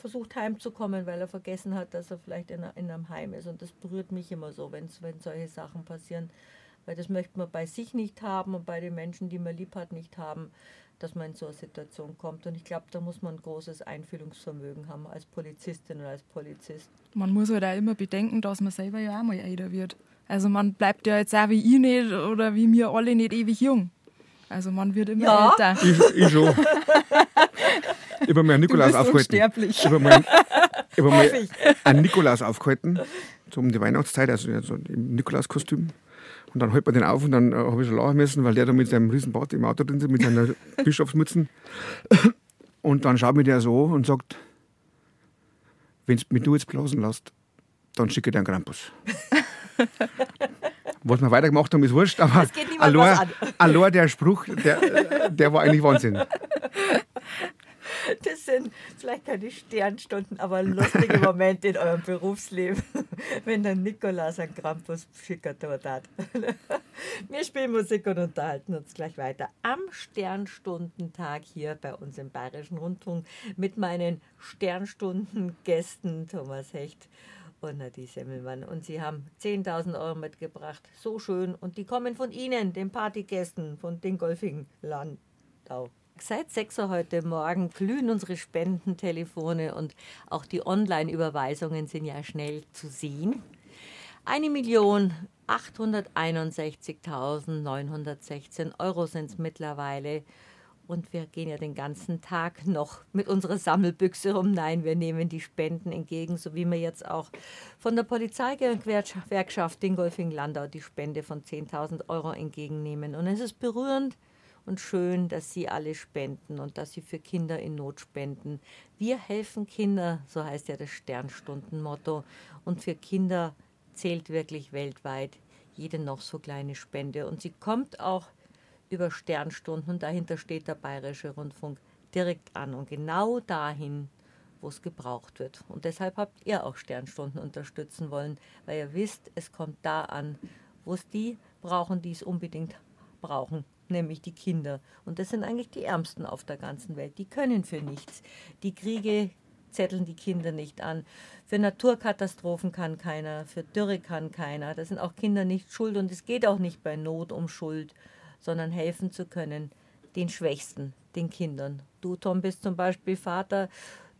versucht heimzukommen, weil er vergessen hat, dass er vielleicht in, in einem Heim ist. Und das berührt mich immer so, wenn solche Sachen passieren. Weil das möchte man bei sich nicht haben und bei den Menschen, die man lieb hat, nicht haben dass man in so eine Situation kommt. Und ich glaube, da muss man ein großes Einfühlungsvermögen haben als Polizistin oder als Polizist. Man muss halt auch immer bedenken, dass man selber ja auch mal älter wird. Also man bleibt ja jetzt auch wie ich nicht oder wie wir alle nicht ewig jung. Also man wird immer ja. älter. Ich, ich schon. ich habe mir einen Nikolaus aufgehalten. Ich habe mir, hab mir einen Nikolaus aufgehalten, so um die Weihnachtszeit, also so im Nikolauskostüm. Und dann hält man den auf und dann äh, habe ich schon lachen müssen, weil der da mit seinem riesen Bart im Auto drin sitzt, mit seiner Bischofsmützen. Und dann schaut mich der so und sagt, wenn du mich jetzt blasen lässt, dann schicke ich dir einen Krampus. Was wir weitergemacht haben, ist wurscht, aber allein, allein der Spruch, der, der war eigentlich Wahnsinn. Das sind vielleicht keine Sternstunden, aber lustige Momente in eurem Berufsleben, wenn der Nikolaus einen Krampus schickert dort hat. Wir spielen Musik und unterhalten uns gleich weiter am Sternstundentag hier bei uns im Bayerischen Rundfunk mit meinen Sternstundengästen Thomas Hecht und Nadine Semmelmann. Und sie haben 10.000 Euro mitgebracht. So schön. Und die kommen von Ihnen, den Partygästen von Dingolfing Landau. Seit 6 Uhr heute Morgen glühen unsere Spendentelefone und auch die Online-Überweisungen sind ja schnell zu sehen. 1.861.916 Euro sind es mittlerweile. Und wir gehen ja den ganzen Tag noch mit unserer Sammelbüchse rum. Nein, wir nehmen die Spenden entgegen, so wie wir jetzt auch von der Polizeigewerkschaft Dingolfing-Landau die Spende von 10.000 Euro entgegennehmen. Und es ist berührend und schön, dass Sie alle spenden und dass Sie für Kinder in Not spenden. Wir helfen Kinder, so heißt ja das Sternstundenmotto. Und für Kinder zählt wirklich weltweit jede noch so kleine Spende. Und sie kommt auch über Sternstunden und dahinter steht der Bayerische Rundfunk direkt an und genau dahin, wo es gebraucht wird. Und deshalb habt ihr auch Sternstunden unterstützen wollen, weil ihr wisst, es kommt da an, wo es die brauchen, die es unbedingt brauchen, nämlich die Kinder. Und das sind eigentlich die Ärmsten auf der ganzen Welt. Die können für nichts. Die Kriege zetteln die Kinder nicht an. Für Naturkatastrophen kann keiner, für Dürre kann keiner. Da sind auch Kinder nicht schuld und es geht auch nicht bei Not um Schuld sondern helfen zu können den Schwächsten, den Kindern. Du, Tom, bist zum Beispiel Vater.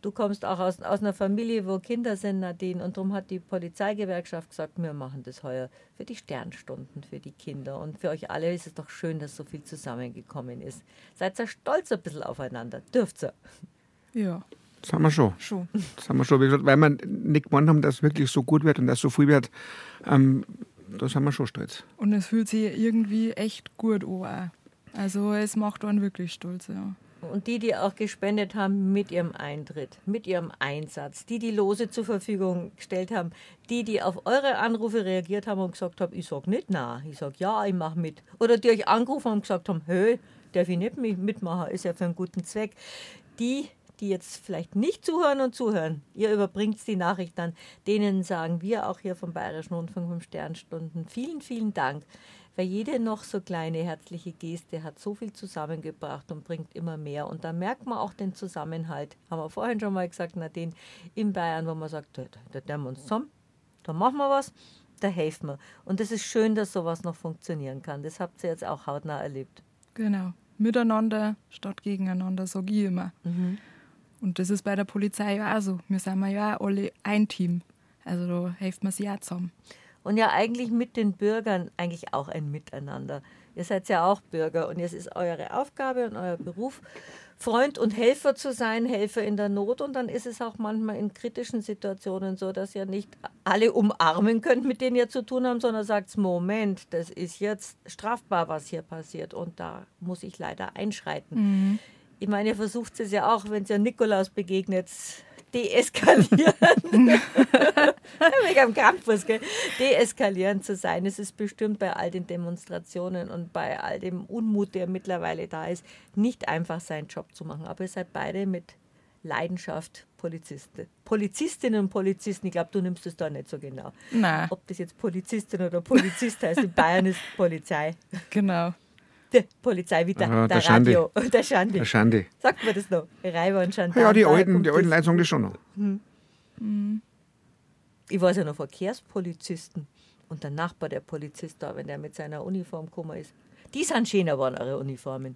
Du kommst auch aus, aus einer Familie, wo Kinder sind, Nadine. Und darum hat die Polizeigewerkschaft gesagt, wir machen das heuer für die Sternstunden, für die Kinder. Und für euch alle ist es doch schön, dass so viel zusammengekommen ist. Seid ihr stolz ein bisschen aufeinander. Dürft ihr. Ja, Das haben wir schon. schon. Das haben wir schon. Wie gesagt, weil wir nicht gemeint haben, dass es wirklich so gut wird und dass so viel wird, ähm, da sind wir schon stolz. Und es fühlt sich irgendwie echt gut an. Also es macht einen wirklich stolz, ja. Und die, die auch gespendet haben mit ihrem Eintritt, mit ihrem Einsatz, die die Lose zur Verfügung gestellt haben, die, die auf eure Anrufe reagiert haben und gesagt haben, ich sag nicht na, ich sag ja, ich mach mit. Oder die euch angerufen haben und gesagt haben, hö, darf ich nicht mit- mitmachen, ist ja für einen guten Zweck. Die, die jetzt vielleicht nicht zuhören und zuhören, ihr überbringt die Nachricht dann, denen sagen wir auch hier vom Bayerischen Rundfunk vom Sternstunden vielen, vielen Dank. Weil jede noch so kleine herzliche Geste hat so viel zusammengebracht und bringt immer mehr. Und da merkt man auch den Zusammenhalt. Haben wir vorhin schon mal gesagt, Nadine, in Bayern, wo man sagt, da, da wir uns zusammen, da machen wir was, da helfen wir. Und es ist schön, dass sowas noch funktionieren kann. Das habt ihr jetzt auch hautnah erlebt. Genau. Miteinander statt gegeneinander, sage ich immer. Und das ist bei der Polizei ja auch so. Wir sind ja auch alle ein Team. Also da hilft man sich auch zusammen. Und ja, eigentlich mit den Bürgern eigentlich auch ein Miteinander. Ihr seid ja auch Bürger und es ist eure Aufgabe und euer Beruf, Freund und Helfer zu sein, Helfer in der Not. Und dann ist es auch manchmal in kritischen Situationen so, dass ihr nicht alle umarmen könnt, mit denen ihr zu tun habt, sondern sagt, Moment, das ist jetzt strafbar, was hier passiert. Und da muss ich leider einschreiten. Ich meine, ihr versucht es ja auch, wenn ihr Nikolaus begegnet, deeskalieren. Wegen am Krampus, gell? Deeskalierend zu sein. Es ist bestimmt bei all den Demonstrationen und bei all dem Unmut, der mittlerweile da ist, nicht einfach seinen Job zu machen. Aber ihr seid beide mit Leidenschaft Polizisten. Polizistinnen und Polizisten, ich glaube, du nimmst es da nicht so genau. Nein, Ob das jetzt Polizistin oder Polizist heißt, in Bayern ist Polizei. genau. Die Polizei wie der, Ah, der der Schande. Radio. Der Schande. Eine Schande. Sagt man das noch? Reiber und Gendarm. Ja, die alten, die alten. Leute sagen das schon noch. Ich weiß ja noch Verkehrspolizisten. Und der Nachbar, der Polizist da, wenn der mit seiner Uniform gekommen ist. Die sind schöner waren eure Uniformen.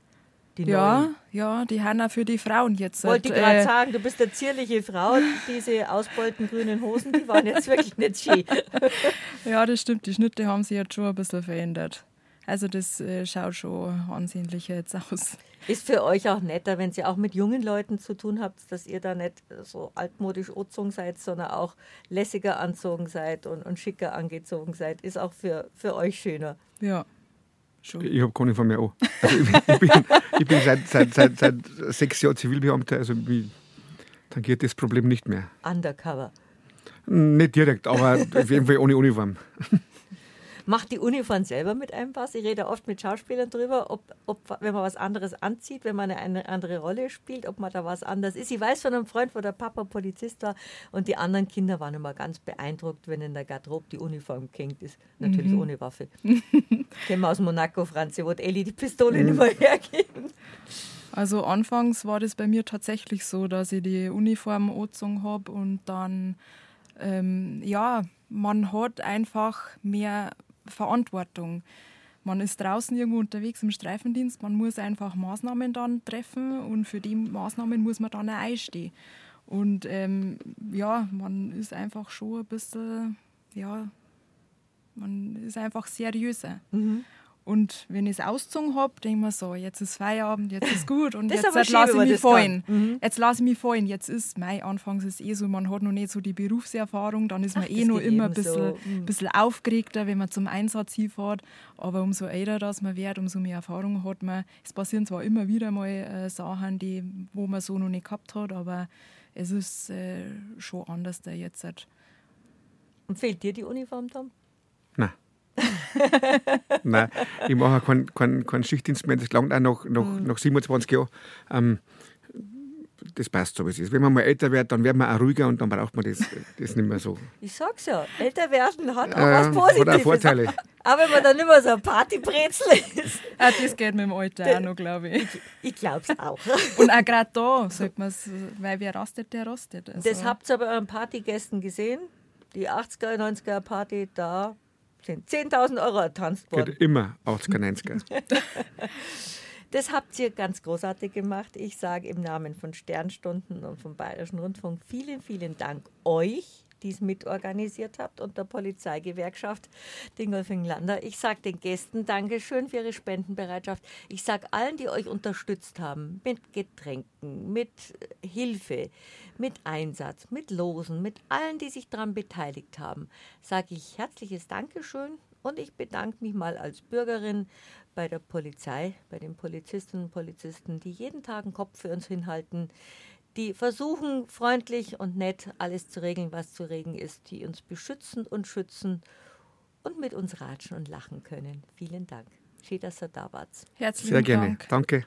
Die Ja, neuen. ja, die haben auch für die Frauen jetzt. Wollte ich äh, gerade sagen, du bist eine zierliche Frau. Diese ausbeulten grünen Hosen, die waren jetzt wirklich nicht schön. Ja, das stimmt. Die Schnitte haben sich jetzt schon ein bisschen verändert. Also das äh, schaut schon ansehnlicher jetzt aus. Ist für euch auch netter, wenn ihr auch mit jungen Leuten zu tun habt, dass ihr da nicht so altmodisch angezogen seid, sondern auch lässiger anzogen seid und, und schicker angezogen seid. Ist auch für, für euch schöner. Ja, schon. Ich habe keine von mir an. Also ich bin, ich bin, ich bin seit, seit, seit, seit sechs Jahren Zivilbeamter, also mich tangiert das Problem nicht mehr. Undercover. Nicht direkt, aber auf jeden Fall ohne Uniform. Macht die Uniform selber mit einem was? Ich rede oft mit Schauspielern drüber, ob, ob wenn man was anderes anzieht, wenn man eine andere Rolle spielt, ob man da was anderes ist. Ich weiß von einem Freund, wo der Papa Polizist war und die anderen Kinder waren immer ganz beeindruckt, wenn in der Garderobe die Uniform gehängt ist. Natürlich mhm. ohne Waffe. Kennen wir aus Monaco, Franzi, wo Elli die Pistole mhm. nicht mehr hergeben. Also anfangs war das bei mir tatsächlich so, dass ich die Uniform angezogen habe und dann, ähm, ja, man hat einfach mehr Verantwortung. Man ist draußen irgendwo unterwegs im Streifendienst, man muss einfach Maßnahmen dann treffen und für die Maßnahmen muss man dann auch einstehen. Und ähm, ja, man ist einfach schon ein bisschen, ja, man ist einfach seriöser. Mhm. Und wenn ich es ausgezogen habe, denke ich mir so, jetzt ist Feierabend, jetzt ist gut und jetzt lasse ich mich fallen. Mhm. Jetzt lasse ich mich fallen. Jetzt ist, mein Anfangs ist eh so, man hat noch nicht so die Berufserfahrung, dann ist man Ach, eh noch immer ein bisschen, so. mhm. bisschen aufgeregter, wenn man zum Einsatz hinfährt. Aber umso älter das man wird, umso mehr Erfahrung hat man. Es passieren zwar immer wieder mal äh, Sachen, die, wo man so noch nicht gehabt hat, aber es ist äh, schon anders da jetzt. Und fehlt dir die Uniform, Tom? Nein. Nein, ich mache keinen kein, kein Schichtdienst mehr. Das langt auch noch, noch, mhm. noch 27 Jahren. Ähm, das passt so, wie es ist. Wenn man mal älter wird, dann wird man auch ruhiger und dann braucht man das, das nicht mehr so. Ich sag's ja, älter werden hat auch äh, was Positives. Hat auch Vorteile. Aber wenn man dann nicht mehr so ein Partybrezel ist. Ja, das geht mit dem Alter auch noch, glaube ich. Ich, ich glaube es auch. Und auch gerade da sollte man es, weil wer rastet, der rastet. Also. Das habt ihr bei euren Partygästen gesehen? Die 80er, 90er Party, da sind 10.000 Euro ertanzt worden. Geht immer 80er, 90er. Das habt ihr ganz großartig gemacht. Ich sage im Namen von Sternstunden und vom Bayerischen Rundfunk vielen, vielen Dank euch die es mitorganisiert habt und der Polizeigewerkschaft Dingolfing-Lander. Ich sage den Gästen Dankeschön für ihre Spendenbereitschaft. Ich sage allen, die euch unterstützt haben, mit Getränken, mit Hilfe, mit Einsatz, mit Losen, mit allen, die sich daran beteiligt haben, sage ich herzliches Dankeschön und ich bedanke mich mal als Bürgerin bei der Polizei, bei den Polizistinnen und Polizisten, die jeden Tag einen Kopf für uns hinhalten, die versuchen freundlich und nett alles zu regeln, was zu regeln ist, die uns beschützen und schützen und mit uns ratschen und lachen können. Vielen Dank. Schön, dass ihr da wart. Herzlichen Sehr gerne. Dank. Danke.